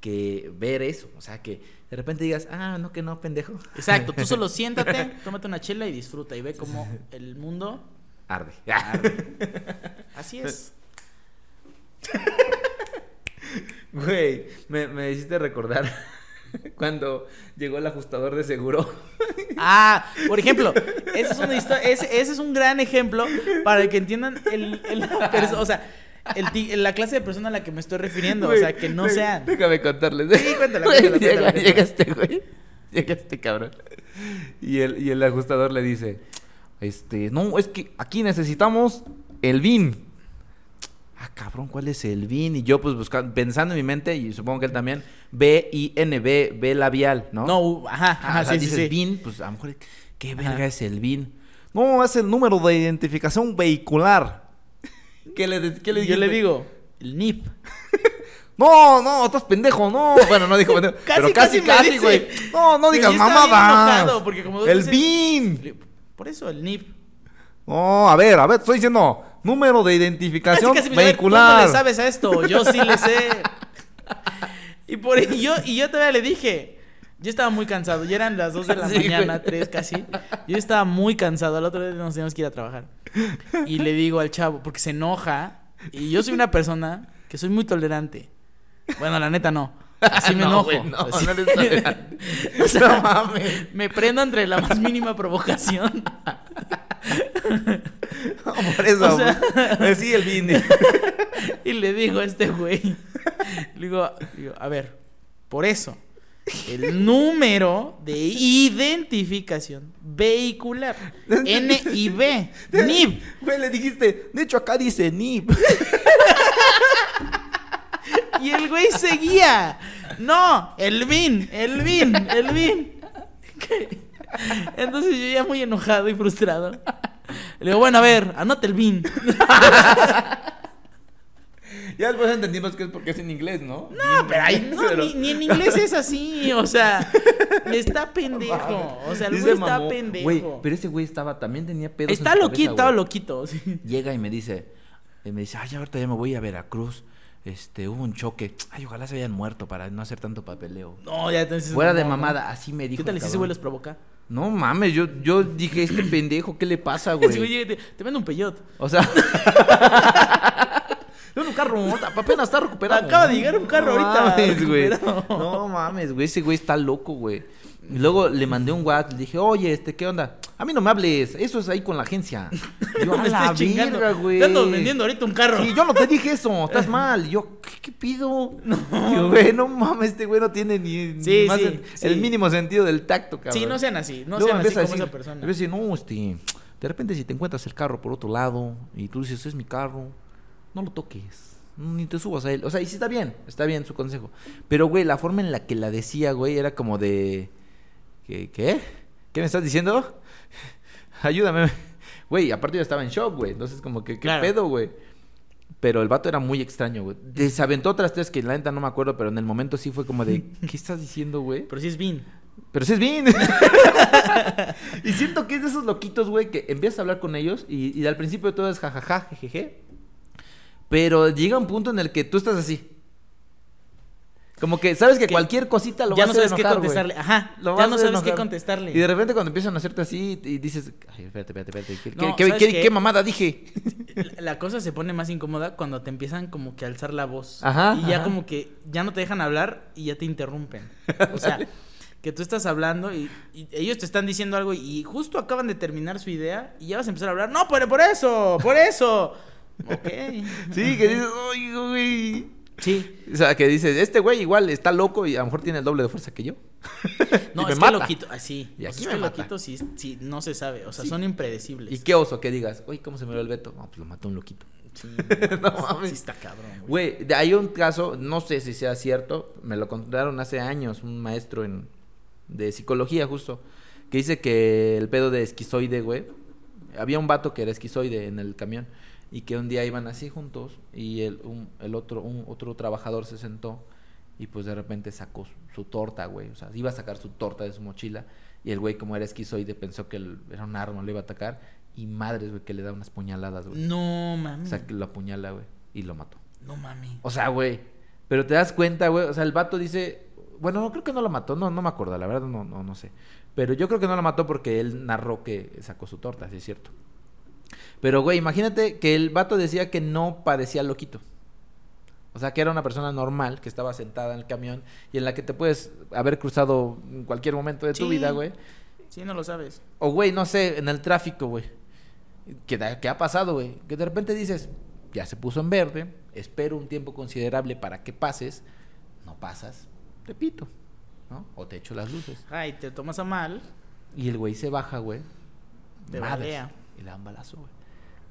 que ver eso? O sea, que de repente digas, ah, no, que no, pendejo. Exacto. Tú solo siéntate, tómate una chela y disfruta y ve cómo el mundo Arde. Así es. Güey, me, me hiciste recordar cuando llegó el ajustador de seguro. Ah, por ejemplo, esa es una ese, ese es un gran ejemplo para que entiendan el, o sea, el la clase de persona a la que me estoy refiriendo, o sea, que no sean. Déjame contarles. Sí, cuéntala, cuéntala, llega, cuéntala, llega este güey. Llega este cabrón. Y el, y el ajustador le dice, este, no, es que aquí necesitamos el BIN. Ah, cabrón, ¿cuál es el BIN? Y yo, pues, buscando, pensando en mi mente, y supongo que él también, B-I-N-B, B labial, ¿no? No, ajá, Ah, ajá, o sea, sí, sí, dices sí. BIN, pues a lo mejor, ¿qué Ajá. verga es el BIN? No, es el número de identificación vehicular. ¿Qué le, qué le Yo le digo, el NIP. No, no, estás pendejo, no. Bueno, no dijo pendejo, Casi, pero casi, casi güey. No, no digas dos El veces- BIN. Por eso, el NIP. No, a ver, a ver, estoy diciendo número de Casi, identificación casi me dice, "A ver, ¿tú vehicular. no le sabes a esto? Yo sí le sé. y, por, y, yo, y yo todavía le dije, yo estaba muy cansado, ya eran las 2 de la Sí, mañana, güey. 3 casi. Yo estaba muy cansado, al otro día nos teníamos que ir a trabajar. Y le digo al chavo, porque se enoja, y yo soy una persona que soy muy tolerante. Bueno, la neta no. Así me No, enojo. no, Así- no eres tolerante. O sea, No mames. Me prendo entre la más mínima provocación. No, por eso, O sea- pues, sí, el BIN. Y le digo a este güey, le digo, digo, a ver, por eso, el número de identificación vehicular, NIB, NIB. Güey, le dijiste, de hecho acá dice NIP. Y el güey seguía, no, el BIN, el BIN, el BIN. Entonces yo ya muy enojado y frustrado, le digo, bueno, a ver, anote el BIN. Ya después entendimos que es porque es en inglés, ¿no? No, pero ahí, no, ni, ni en inglés es así, o sea, está pendejo, o sea, el güey está mamó. pendejo. Güey, pero ese güey estaba, también tenía pedos en Está su loquito, cabeza, estaba loquito. sí. Llega y me dice, y me dice, ay, ahorita ya me voy a Veracruz. Este, hubo un choque. Ay, ojalá se hayan muerto para no hacer tanto papeleo. No, ya entonces. Fuera de no. mamada, así me dijo. ¿Qué tal si ese güey los provoca? No mames, yo, yo dije, este pendejo, ¿qué le pasa, güey te, te vende un peyot. O sea. un carro, apenas está recuperado. Acaba de llegar un carro No ahorita Mames, güey. No mames, güey. Ese güey está loco, güey. Y luego le mandé un WhatsApp, le dije, oye, este, ¿qué onda? A mí no me hables, eso es ahí con la agencia. Yo, a Me la verga, güey. Te ando vendiendo ahorita un carro. Sí, yo no te dije eso, estás mal. Y yo, ¿qué, qué pido? Yo, güey, no mames, este güey no tiene ni Sí, más sí, el, sí. el mínimo sentido del tacto, cabrón. Sí, no sean así. No Luego sean así a como decir- esa persona. a decir, no, este, de repente si te encuentras el carro por otro lado y tú dices, es mi carro, no lo toques. Ni te subas a él. O sea, y sí está bien, está bien su consejo. Pero, güey, la forma en la que la decía, güey, era como de... ¿Qué? ¿Qué? ¿Qué me estás diciendo? Ayúdame. Güey, aparte yo estaba en shock, güey. Entonces, como que, ¿qué Claro. pedo, güey? Pero el vato era muy extraño, güey. Desaventó otras tres que la neta no me acuerdo, pero en el momento sí fue como de, ¿qué estás diciendo, güey? Pero sí es Vin. Pero sí es bien. y siento que es de esos loquitos, güey, que empiezas a hablar con ellos y, y al principio todo es jajaja, jejeje. Pero llega un punto en el que tú estás así. Como que sabes que Que cualquier cosita lo ya vas no a hacer sabes qué contestarle. Ajá. Lo ya no sabes qué contestarle. Y de repente cuando empiezan a hacerte así y dices, ay, espérate, espérate, espérate. ¿Qué, No, mamada dije? La- La cosa se pone más incómoda cuando te empiezan como que a alzar la voz. Ajá, Y ya ajá. como que ya no te dejan hablar y ya te interrumpen. O sea, que tú estás hablando y, y ellos te están diciendo algo y justo acaban de terminar su idea y ya vas a empezar a hablar. No, pero por eso, por eso. Ok. Sí, que dices, ay, güey. Sí. O sea, que dices, este güey igual está loco y a lo mejor tiene el doble de fuerza que yo. No, Y me es mata. que loquito, así. Y o sea, aquí es me que mata. loquito sí, sí, no se sabe. O sea, Sí. son impredecibles. Y qué oso que digas, uy, ¿cómo se me dio el veto? No, pues lo mató un loquito. Sí, No mames. sí está cabrón. güey. Güey, hay un caso, no sé si sea cierto, me lo contaron hace años un maestro en, de psicología justo, que dice que el pedo de esquizoide, güey, había un vato que era esquizoide en el camión y que un día iban así juntos y el, un- el otro, un, otro trabajador se sentó y pues de repente sacó su, su torta, güey, o sea, iba a sacar su torta de su mochila y el güey como era esquizoide pensó que el- era un arma, lo iba a atacar y madres, güey, que le da unas puñaladas, güey. No O mami. sea, que lo apuñala, güey, y lo mató. No mami. O sea, güey. Pero te das cuenta, güey. O sea, el vato dice. Bueno, no creo que no lo mató. No, no me acuerdo, la verdad, no, no, no sé. Pero yo creo que no lo mató porque él narró que sacó su torta, sí es cierto. Pero, güey, imagínate que el vato decía que no parecía loquito. O sea, que era una persona normal que estaba sentada en el camión y en la que te puedes haber cruzado en cualquier momento de tu vida, güey. Sí, no lo sabes. O, güey, no sé, en el tráfico, güey. ¿Qué, ha pasado, güey? Que de repente dices, ya se puso en verde, espero un tiempo considerable para que pases, no pasas, repito, ¿no? O te echo las luces. Ay, te tomas a mal. Y el güey se baja, güey. Te balea. Y le dan balazo, güey.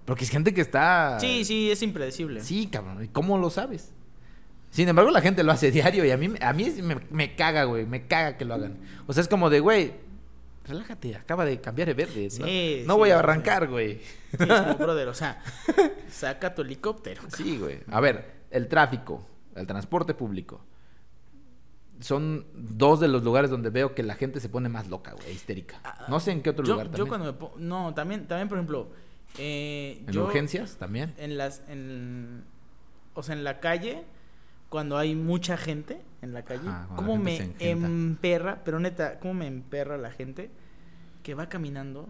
Porque es gente que está... Sí, sí, es impredecible. Sí, cabrón. ¿Y cómo lo sabes? Sin embargo, la gente lo hace diario y a mí, a mí me, me caga, güey. Me caga que lo hagan. O sea, es como de, güey, relájate, acaba de cambiar de verde. Sí, no sí, voy a arrancar, güey. Sí, es como, brother, o sea, saca tu helicóptero. Sí, güey. A ver, el tráfico, el transporte público. Son dos de los lugares donde veo que la gente se pone más loca, güey, histérica. No sé en qué otro yo, lugar yo también. cuando me pongo... No, también, también, por ejemplo... Eh, ¿En yo, urgencias también? En las... En, o sea, en la calle, cuando hay mucha gente en la calle, Ajá, ¿cómo la me emperra? Pero neta, ¿cómo me emperra la gente que va caminando?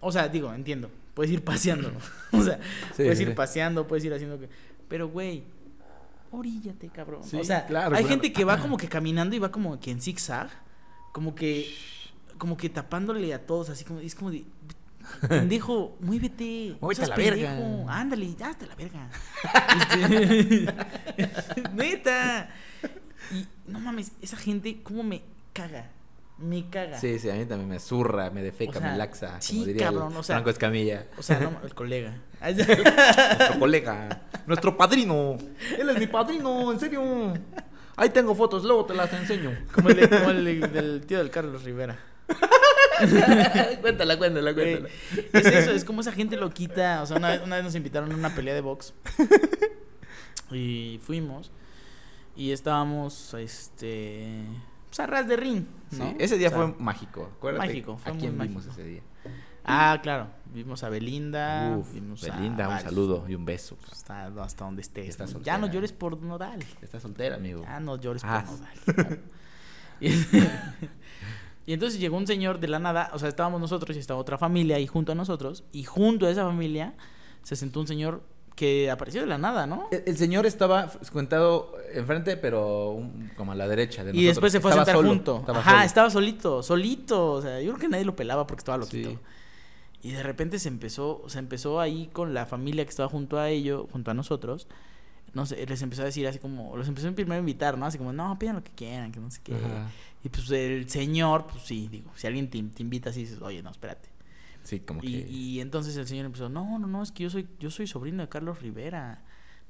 O sea, digo, entiendo, puedes ir paseando. O sea, Sí, puedes sí, ir sí. paseando, puedes ir haciendo... que- Pero, güey, oríllate, cabrón. O sea, claro, hay claro. gente que va como que caminando y va como que en zigzag, como que... Como que tapándole a todos, así como... Es como de... Pendejo, muévete. Muévete a la verga. Ándale, ya hasta la verga. Este, Neta. Y no mames, esa gente, ¿cómo me caga? Me caga. Sí, sí, a mí también me zurra, me defeca, O sea, me laxa, sí, como diría cabrón, el o sea- Franco Escamilla. O sea, no, el colega. nuestro colega, nuestro padrino. Él es mi padrino, en serio. Ahí tengo fotos, luego te las enseño. Como el, como el de- del tío del Carlos Rivera. cuéntala, cuéntala, cuéntala. es eso, es como esa gente lo quita. O sea, una vez, una vez nos invitaron a una pelea de box. Y fuimos. Y estábamos, este. Pues a ras de ring. ¿no? Sí, ese día O sea, fue mágico. Acuérdate mágico, fue a vimos mágico. ese día. Ah, claro. Vimos a Belinda. Uf, vimos a Belinda, un saludo y un beso. Hasta, hasta donde estés. Está ya no ¿eh? llores por Nodal. Está soltera, amigo. Ya no llores Ah. por Nodal. y, y entonces llegó un señor de la nada. O sea, estábamos nosotros y estaba otra familia ahí junto a nosotros. Y junto a esa familia se sentó un señor que apareció de la nada, ¿no? El, el señor estaba sentado enfrente, pero un- como a la derecha de Y después se fue a sentar solo, junto. estaba Ajá, solo. estaba solito, solito. O sea, yo creo que nadie lo pelaba porque estaba loquito. Sí. Y de repente se empezó, se empezó ahí con la familia que estaba junto a ellos, junto a nosotros. No sé, les empezó a decir así como, los empezó primero a invitar, ¿no? Así como, no, pidan lo que quieran, que no sé qué. Ajá. Y pues el señor, pues sí, digo, si alguien te, te invita así, dices, oye, no, espérate. Sí, como que... Y, y entonces el señor empezó, no, no, no, es que yo soy, yo soy sobrino de Carlos Rivera.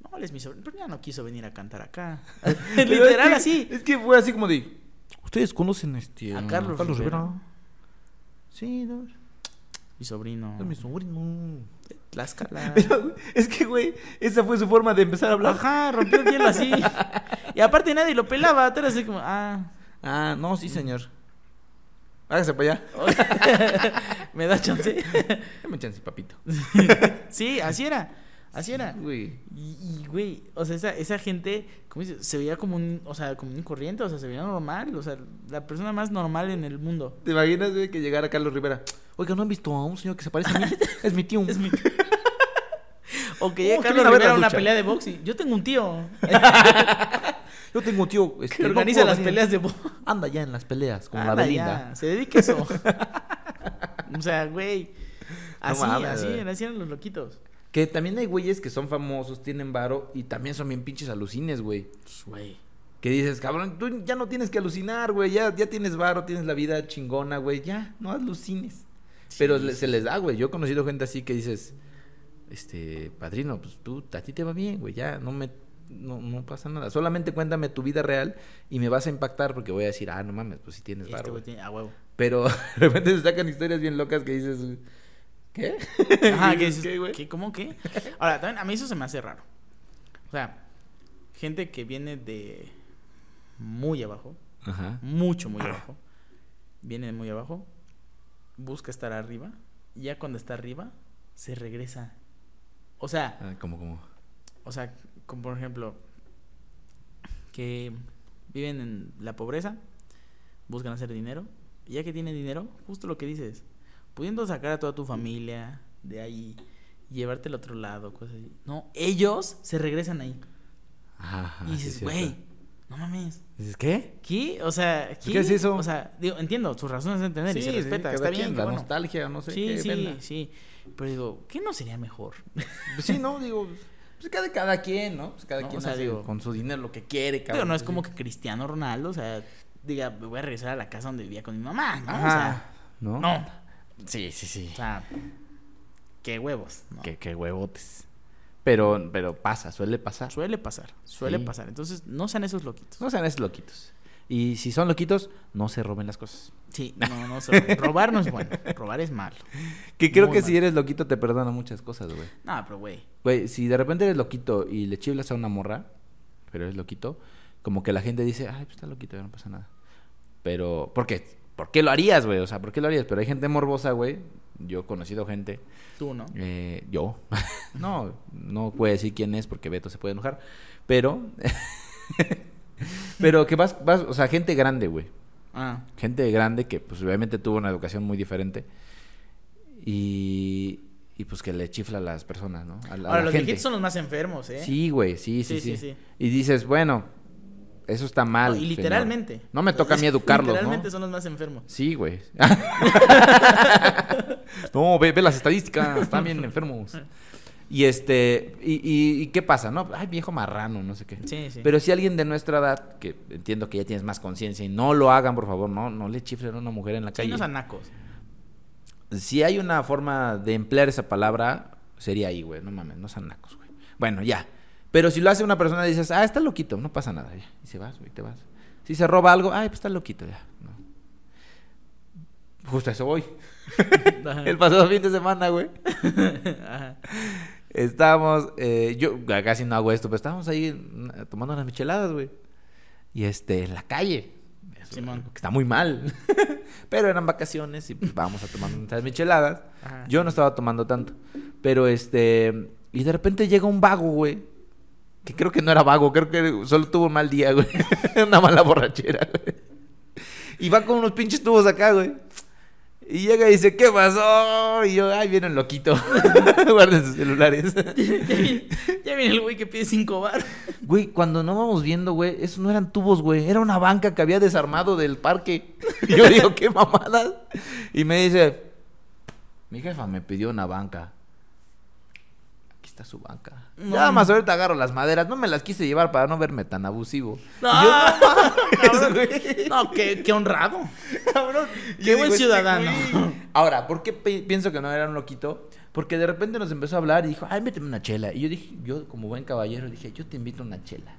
No, él es mi sobrino, pero ya no quiso venir a cantar acá. Literal es que- así. Es que fue así como de... ¿Ustedes conocen este, A Carlos Rivera. Sí, no, Mi sobrino. es mi sobrino. Tlaxcala. Pero es que, güey, esa fue su forma de empezar a hablar. Ajá, rompió el hielo así. Y aparte nadie lo pelaba, tú eras así como, ah, Ah, no, sí, señor. Hágase para allá. me da chance. Dame chance, papito. Sí, así era. Así era. Güey. Y, güey, o sea, esa, esa gente, ¿cómo dices? Se veía como un, o sea, como un corriente, o sea, se veía normal, o sea, la persona más normal en el mundo. ¿Te imaginas, güey, que llegara Carlos Rivera? Oiga, ¿no han visto a un señor que se parece a mí? es mi tío. Es mi... O que llegue Oh, que Carlos Rivera a una pelea de box y yo tengo un tío Yo tengo un tío este, que no organiza las venir. peleas de box. Anda ya en las peleas, como la Belinda. ya, se dedica a eso. o sea, güey. Así, así, así eran los loquitos. Que también hay güeyes que son famosos, tienen varo y también son bien pinches alucines, güey. Güey. Que dices, cabrón, tú ya no tienes que alucinar, güey. Ya, ya tienes varo, tienes la vida chingona, güey. Ya, no alucines. Pero se les da, güey. Yo he conocido gente así que dices, este, padrino, pues tú, a ti te va bien, güey. Ya, no me, no, no pasa nada. Solamente cuéntame tu vida real y me vas a impactar porque voy a decir, ah, no mames, pues sí tienes Este varo. güey güey". tiene. Pero de repente se sacan historias bien locas que dices, ¿qué? Ajá, dices, ¿Qué, ¿cómo qué? Ahora, también a mí eso se me hace raro. O sea, gente que viene de muy abajo, Ajá. mucho, muy abajo, viene de muy abajo, busca estar arriba, y ya cuando está arriba, se regresa. O sea, Ah, como, como. o sea, como por ejemplo, que viven en la pobreza, buscan hacer dinero, y ya que tienen dinero, justo lo que dices, pudiendo sacar a toda tu familia de ahí, y llevarte al otro lado, cosas así. No, ellos se regresan ahí. Ajá, y dices, güey, no mames. Dices, ¿qué? ¿Qué? O sea, ¿qué? ¿Qué es eso? O sea, digo, entiendo, sus razones de entender y se sí, respeta, cada está bien. La bueno. nostalgia, no sé Sí, qué sí, venga. sí. Pero digo, ¿qué no sería mejor? Pues sí, no, digo, pues cada, cada quien, ¿no? Pues cada No, quien o sea, hace digo- con su dinero lo que quiere, cabrón. Pero no es pues como que Cristiano Ronaldo, o sea, diga, me voy a regresar a la casa donde vivía con mi mamá, ¿no? O Ajá, sea, ¿no? no. Sí, sí, sí. O sea, qué huevos, ¿no? Qué, qué huevotes. Pero, pero pasa, suele pasar. Suele pasar, suele Sí. pasar. Entonces, no sean esos loquitos. No sean esos loquitos. Y si son loquitos, no se roben las cosas. Sí, no, no. se- robar no es bueno. Robar es malo. Que creo Muy que si eres loquito te perdona muchas cosas, güey. No, pero güey. Güey, si de repente eres loquito y le chiflas a una morra, pero eres loquito, como que la gente dice, ay, pues está loquito, ya no pasa nada. Pero, ¿por qué? ¿Por qué lo harías, güey? O sea, ¿por qué lo harías? Pero hay gente morbosa, güey. Yo he conocido gente, Tú, ¿no? eh, yo. no, no puede decir quién es porque Beto se puede enojar. Pero, pero que vas, vas, o sea, gente grande, güey. Ah, Gente grande que, pues, obviamente tuvo una educación muy diferente. Y, y pues que le chifla a las personas, ¿no? A la, a Ahora, la los gente. viejitos son los más enfermos, ¿eh? Sí, güey, sí sí Sí, sí, sí, sí. Y dices, bueno, eso está mal. No, y señor. literalmente. No me toca a mí educarlos, Literalmente ¿no? son los más enfermos. Sí, güey. no, ve, ve las estadísticas, están bien enfermos. Y este, y, y, y qué pasa, ¿no? Ay, viejo marrano, no sé qué. Sí, sí. Pero si alguien de nuestra edad, que entiendo que ya tienes más conciencia y no lo hagan, por favor, no, no le chiflen a una mujer en la Sí, calle. no sean nacos. Si hay una forma de emplear esa palabra, sería ahí, güey. No mames, no sean nacos, güey. Bueno, ya. Pero si lo hace una persona y dices, ah, está loquito, no pasa nada, ya. Y se vas, güey, te vas. Si se roba algo, ay, pues está loquito, ya. No. Justo a eso voy. El pasado fin de semana, güey. Ajá. Estábamos, eh, yo casi no hago esto, pero estábamos ahí mm, tomando unas micheladas, güey. Y este, en la calle. Eso, Simón. Que está muy mal. pero eran vacaciones y pues vamos a tomar nuestras micheladas. Ajá. Yo no estaba tomando tanto. Pero este. Y de repente llega un vago, güey. Que creo que no era vago, creo que solo tuvo un mal día, güey. Una mala borrachera, güey. Y va con unos pinches tubos acá, güey. Y llega y dice, ¿qué pasó? Y yo, ay, viene el loquito. Guarden sus celulares. ya, viene, ya viene el güey que pide cinco bar. Güey, cuando no vamos viendo, güey, eso no eran tubos, güey. Era una banca que había desarmado del parque. Y yo digo, qué mamadas. Y me dice, mi jefa me pidió una banca. Está su banca. No. Nada más ahorita agarro las maderas. No me las quise llevar para no verme tan abusivo. No, cabrón. qué, qué honrado. Cabrón. Qué Yo buen digo, este ciudadano. Ahora, ¿por qué pi- pienso que no era un loquito? Porque de repente nos empezó a hablar y dijo, ay, méteme una chela. Y yo dije, yo como buen caballero dije, yo te invito a una chela.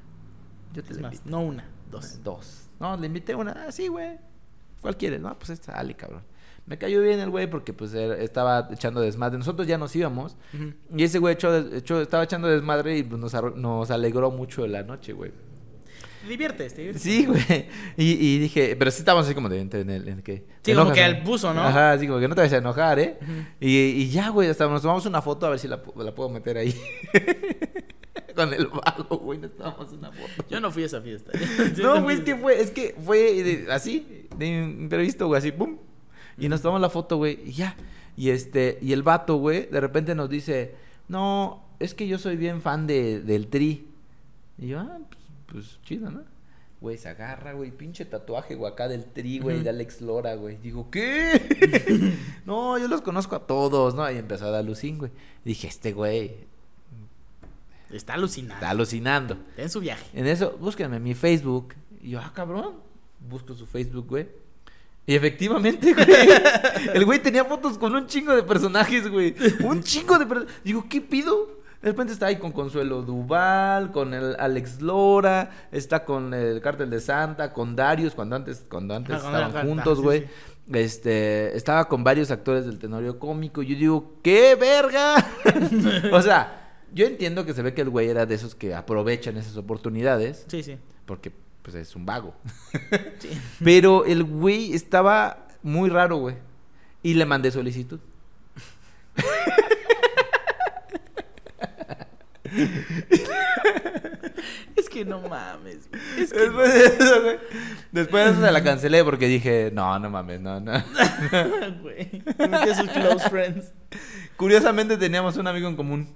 Yo te Es la más, invito. no una, dos. Dos. No, le invité una. Ah, sí, güey. ¿Cuál quieres? No, pues esta, dale, cabrón. Me cayó bien el güey porque pues estaba echando desmadre. Nosotros ya nos íbamos. Y ese güey echó, echó- estaba echando desmadre y pues, nos, nos alegró mucho la noche, güey. Te diviertes, te diviertes. Sí, güey. Y, y dije, pero sí estábamos así como de, en el, en que... Sí, te como enojas, que ¿no? al buzo, ¿no? Ajá, así como que no te vayas a enojar, ¿eh? Y, y ya, güey, hasta nos tomamos una foto a ver si la, la puedo meter ahí. Con el vago, güey, nos tomamos una foto. Yo no fui a esa fiesta. No, güey, es que fue, es que fue así, de imprevisto, güey, así, pum. Y nos tomamos la foto, güey, y ya. Y este, y el vato, güey, de repente nos dice, no, es que yo soy bien fan de, del tri. Y yo, ah, pues, pues chido, ¿no? Güey, se agarra, güey, pinche tatuaje, güey, acá del tri, güey, de Alex Lora, güey. Digo, ¿qué? no, yo los conozco a todos, ¿no? Y empezó a dar lucín, güey. Dije, este güey Está alucinando. está alucinando. Está en su viaje. En eso, búsquenme mi Facebook. Y yo, ah, cabrón. Busco su Facebook, güey. Y efectivamente, güey. el güey tenía fotos con un chingo de personajes, güey. Un chingo de personajes. Digo, ¿qué pido? De repente está ahí con Consuelo Duval, con el Alex Lora, está con el Cártel de Santa, con Darius, cuando antes, cuando antes Ah, estaban juntos, güey. sí. Este, estaba con varios actores del tenorio cómico. Y yo digo, ¿qué verga? o sea, yo entiendo que se ve que el güey era de esos que aprovechan esas oportunidades, Sí, sí. porque pues es un vago. Sí. Pero el güey estaba muy raro, güey. Y le mandé solicitud. Es que no mames. Es que Después de eso, güey. Después de eso se la cancelé porque dije, no, no mames, no, no. güey. Sus close friends. Curiosamente teníamos un amigo en común.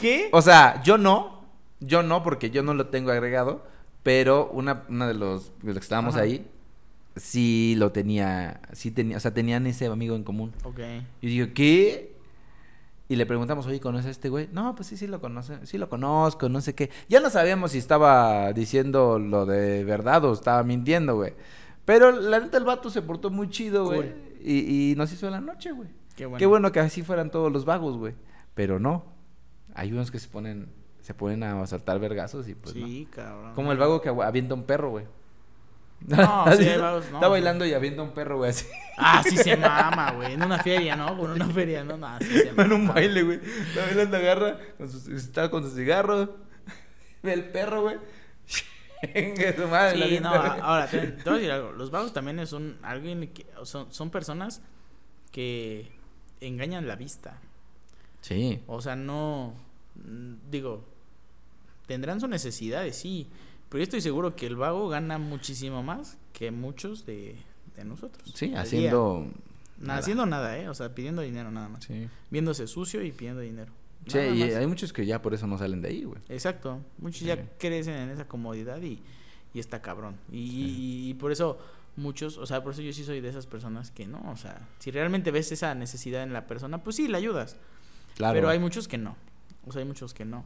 ¿Qué? O sea, yo no, yo no, porque yo no lo tengo agregado, pero una, una de los, de los que estábamos Ajá. ahí, sí lo tenía, sí tenía, o sea, tenían ese amigo en común. Ok. Y digo, ¿qué? Y le preguntamos, oye, ¿conoces a este güey? No, pues sí, sí lo conoce, sí lo conozco, no sé qué. Ya no sabíamos si estaba diciendo lo de verdad o estaba mintiendo, güey. Pero la neta el vato se portó muy chido, güey. Cool. Y, y nos hizo la noche, güey. Qué bueno. Qué bueno que así fueran todos los vagos, güey. Pero no. Hay unos que se ponen, se ponen a saltar vergazos y pues sí, cabrón. Como el vago que avienta un perro, güey. No, ¿Has sí, hay vagos, no, Está bailando y avienta un perro, güey, así. Ah, sí se mama, güey. En una feria, ¿no? Con una feria, no, no, sí se mama. En un baile, güey. Está bailando, agarra, con su, está con su cigarro. Ve el perro, güey. Su madre, Sí, no, a- ahora, te, te voy a decir algo. Los vagos también son alguien que, son, son personas que engañan la vista. Sí. O sea, no, digo, tendrán sus necesidades, sí, pero yo estoy seguro que el vago gana muchísimo más que muchos de, de nosotros. Sí, haciendo. nada. haciendo nada, ¿eh? O sea, pidiendo dinero nada más. Sí. Viéndose sucio y pidiendo dinero. Sí, y hay muchos que ya por eso no salen de ahí, güey. Exacto. Muchos Sí. ya crecen en esa comodidad y, y está cabrón. Y, y- y por eso muchos, o sea, por eso yo sí soy de esas personas que no, o sea, si realmente ves esa necesidad en la persona, pues sí, le ayudas. Claro. Pero hay muchos que no. O sea, hay muchos que no.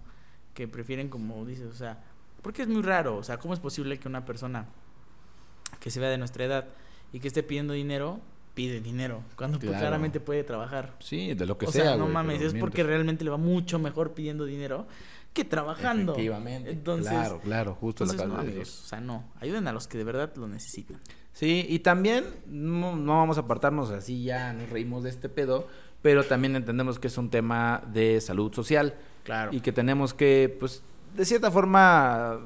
Que prefieren, como dices, o sea, porque es muy raro. O sea, ¿cómo es posible que una persona que se vea de nuestra edad y que esté pidiendo dinero, pide dinero? Cuando pues, claramente puede trabajar. Sí, de lo que o sea, sea, no güey, mames, es porque realmente le va mucho mejor pidiendo dinero que trabajando. Efectivamente. Entonces, claro, claro, justo entonces no, acabas de amigos, o sea, no, ayuden a los que de verdad lo necesitan. Sí, y también no, no vamos a apartarnos así, ya nos reímos de este pedo, pero también entendemos que es un tema de salud social Claro. y que tenemos que, pues, de cierta forma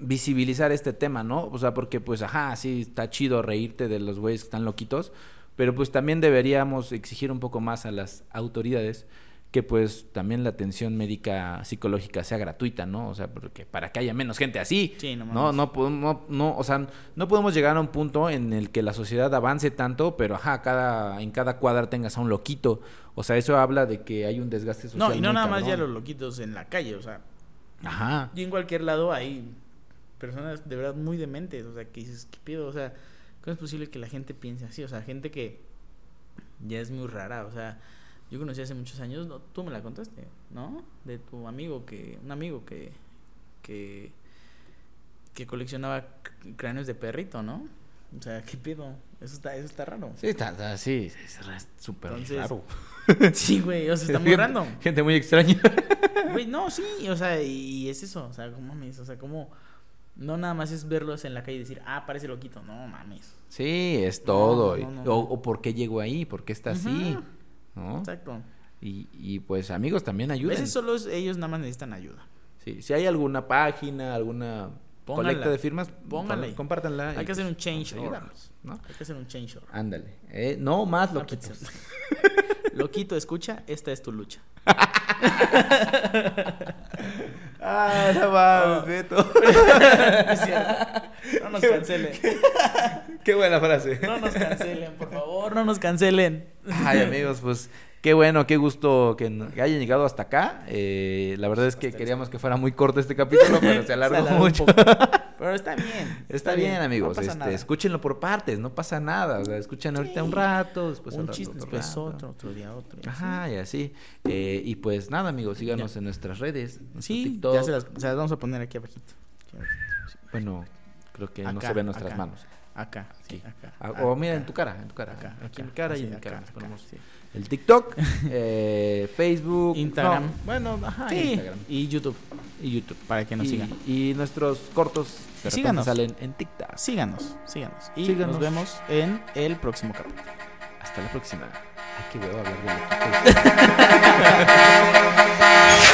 visibilizar este tema, ¿no? O sea, porque pues, ajá, sí, está chido reírte de los güeyes que están loquitos, pero pues también deberíamos exigir un poco más a las autoridades que pues también la atención médica psicológica sea gratuita, ¿no? O sea, porque para que haya menos gente así. Sí, no no, no, podemos- no, no, o sea, no podemos llegar a un punto en el que la sociedad avance tanto, pero ajá, cada, en cada cuadra tengas a un loquito. O sea, eso habla de que hay un desgaste social. No, y no nada más ya los loquitos en la calle, o sea, Ajá. y en cualquier lado hay personas de verdad muy dementes, o sea, que dices, ¿qué pido? O sea, ¿cómo es posible que la gente piense así? O sea, gente que ya es muy rara, o sea, yo conocí hace muchos años, no, tú me la contaste, ¿no? De tu amigo que, un amigo que, que, que coleccionaba cráneos de perrito, ¿no? O sea, ¿qué pido? Eso está, eso está raro. Sí, está, está- sí, es súper raro. Sí, güey, o sea, está muy Gente- random. Gente muy extraña. Güey, no, sí, o sea, y es eso, o sea, ¿cómo mames? O sea, como no nada más es verlos en la calle y decir, ah, parece loquito, no mames. Sí, es todo. no, no, o, no. o por qué llegó ahí, por qué está así. Ujú. ¿No? Exacto. Y, y pues amigos también A ayuden. veces solo ellos nada más necesitan ayuda. Sí, si hay alguna página, alguna Pónganla. colecta de firmas, Pónganla. compártanla. Hay que hacer pues, un change a ¿no? Hay que hacer un change. Ándale. Eh, no más loquitos. Loquito, escucha, esta es tu lucha. ah, no Oh. Beto. Cierto. No nos cancelen. Qué buena frase. No nos cancelen, por favor, no nos cancelen. Ay, amigos, pues qué bueno, qué gusto que, hayan llegado hasta acá. Eh, la verdad es que queríamos que fuera muy corto este capítulo, pero se alargó alargó un mucho. Pero está bien. Está bien, amigos. No este, escúchenlo por partes, no pasa nada. O sea, escuchan ahorita un rato, después un otro chiste, rato, después rato. otro, otro día otro. y así. Ajá, y así. Eh, y pues nada, amigos, síganos en nuestras redes. Sí, TikTok. ya se las, se las vamos a poner aquí abajito. Aquí abajito, sí. Bueno, creo que no se ven nuestras acá. manos. Acá, sí, Sí. acá. Ah, o mira en tu cara, en tu cara. Acá, Aquí en mi cara y en mi cara. nos ponemos sí. El TikTok, eh, Facebook, Instagram. no, bueno, ajá, Sí, Instagram y YouTube, y YouTube. para que nos y, sigan. y nuestros cortos Síganos. salen en TikTok. Síganos, síganos. Y Síganos. nos vemos en el próximo capítulo. Hasta la próxima. Ay, qué huevo hablar de.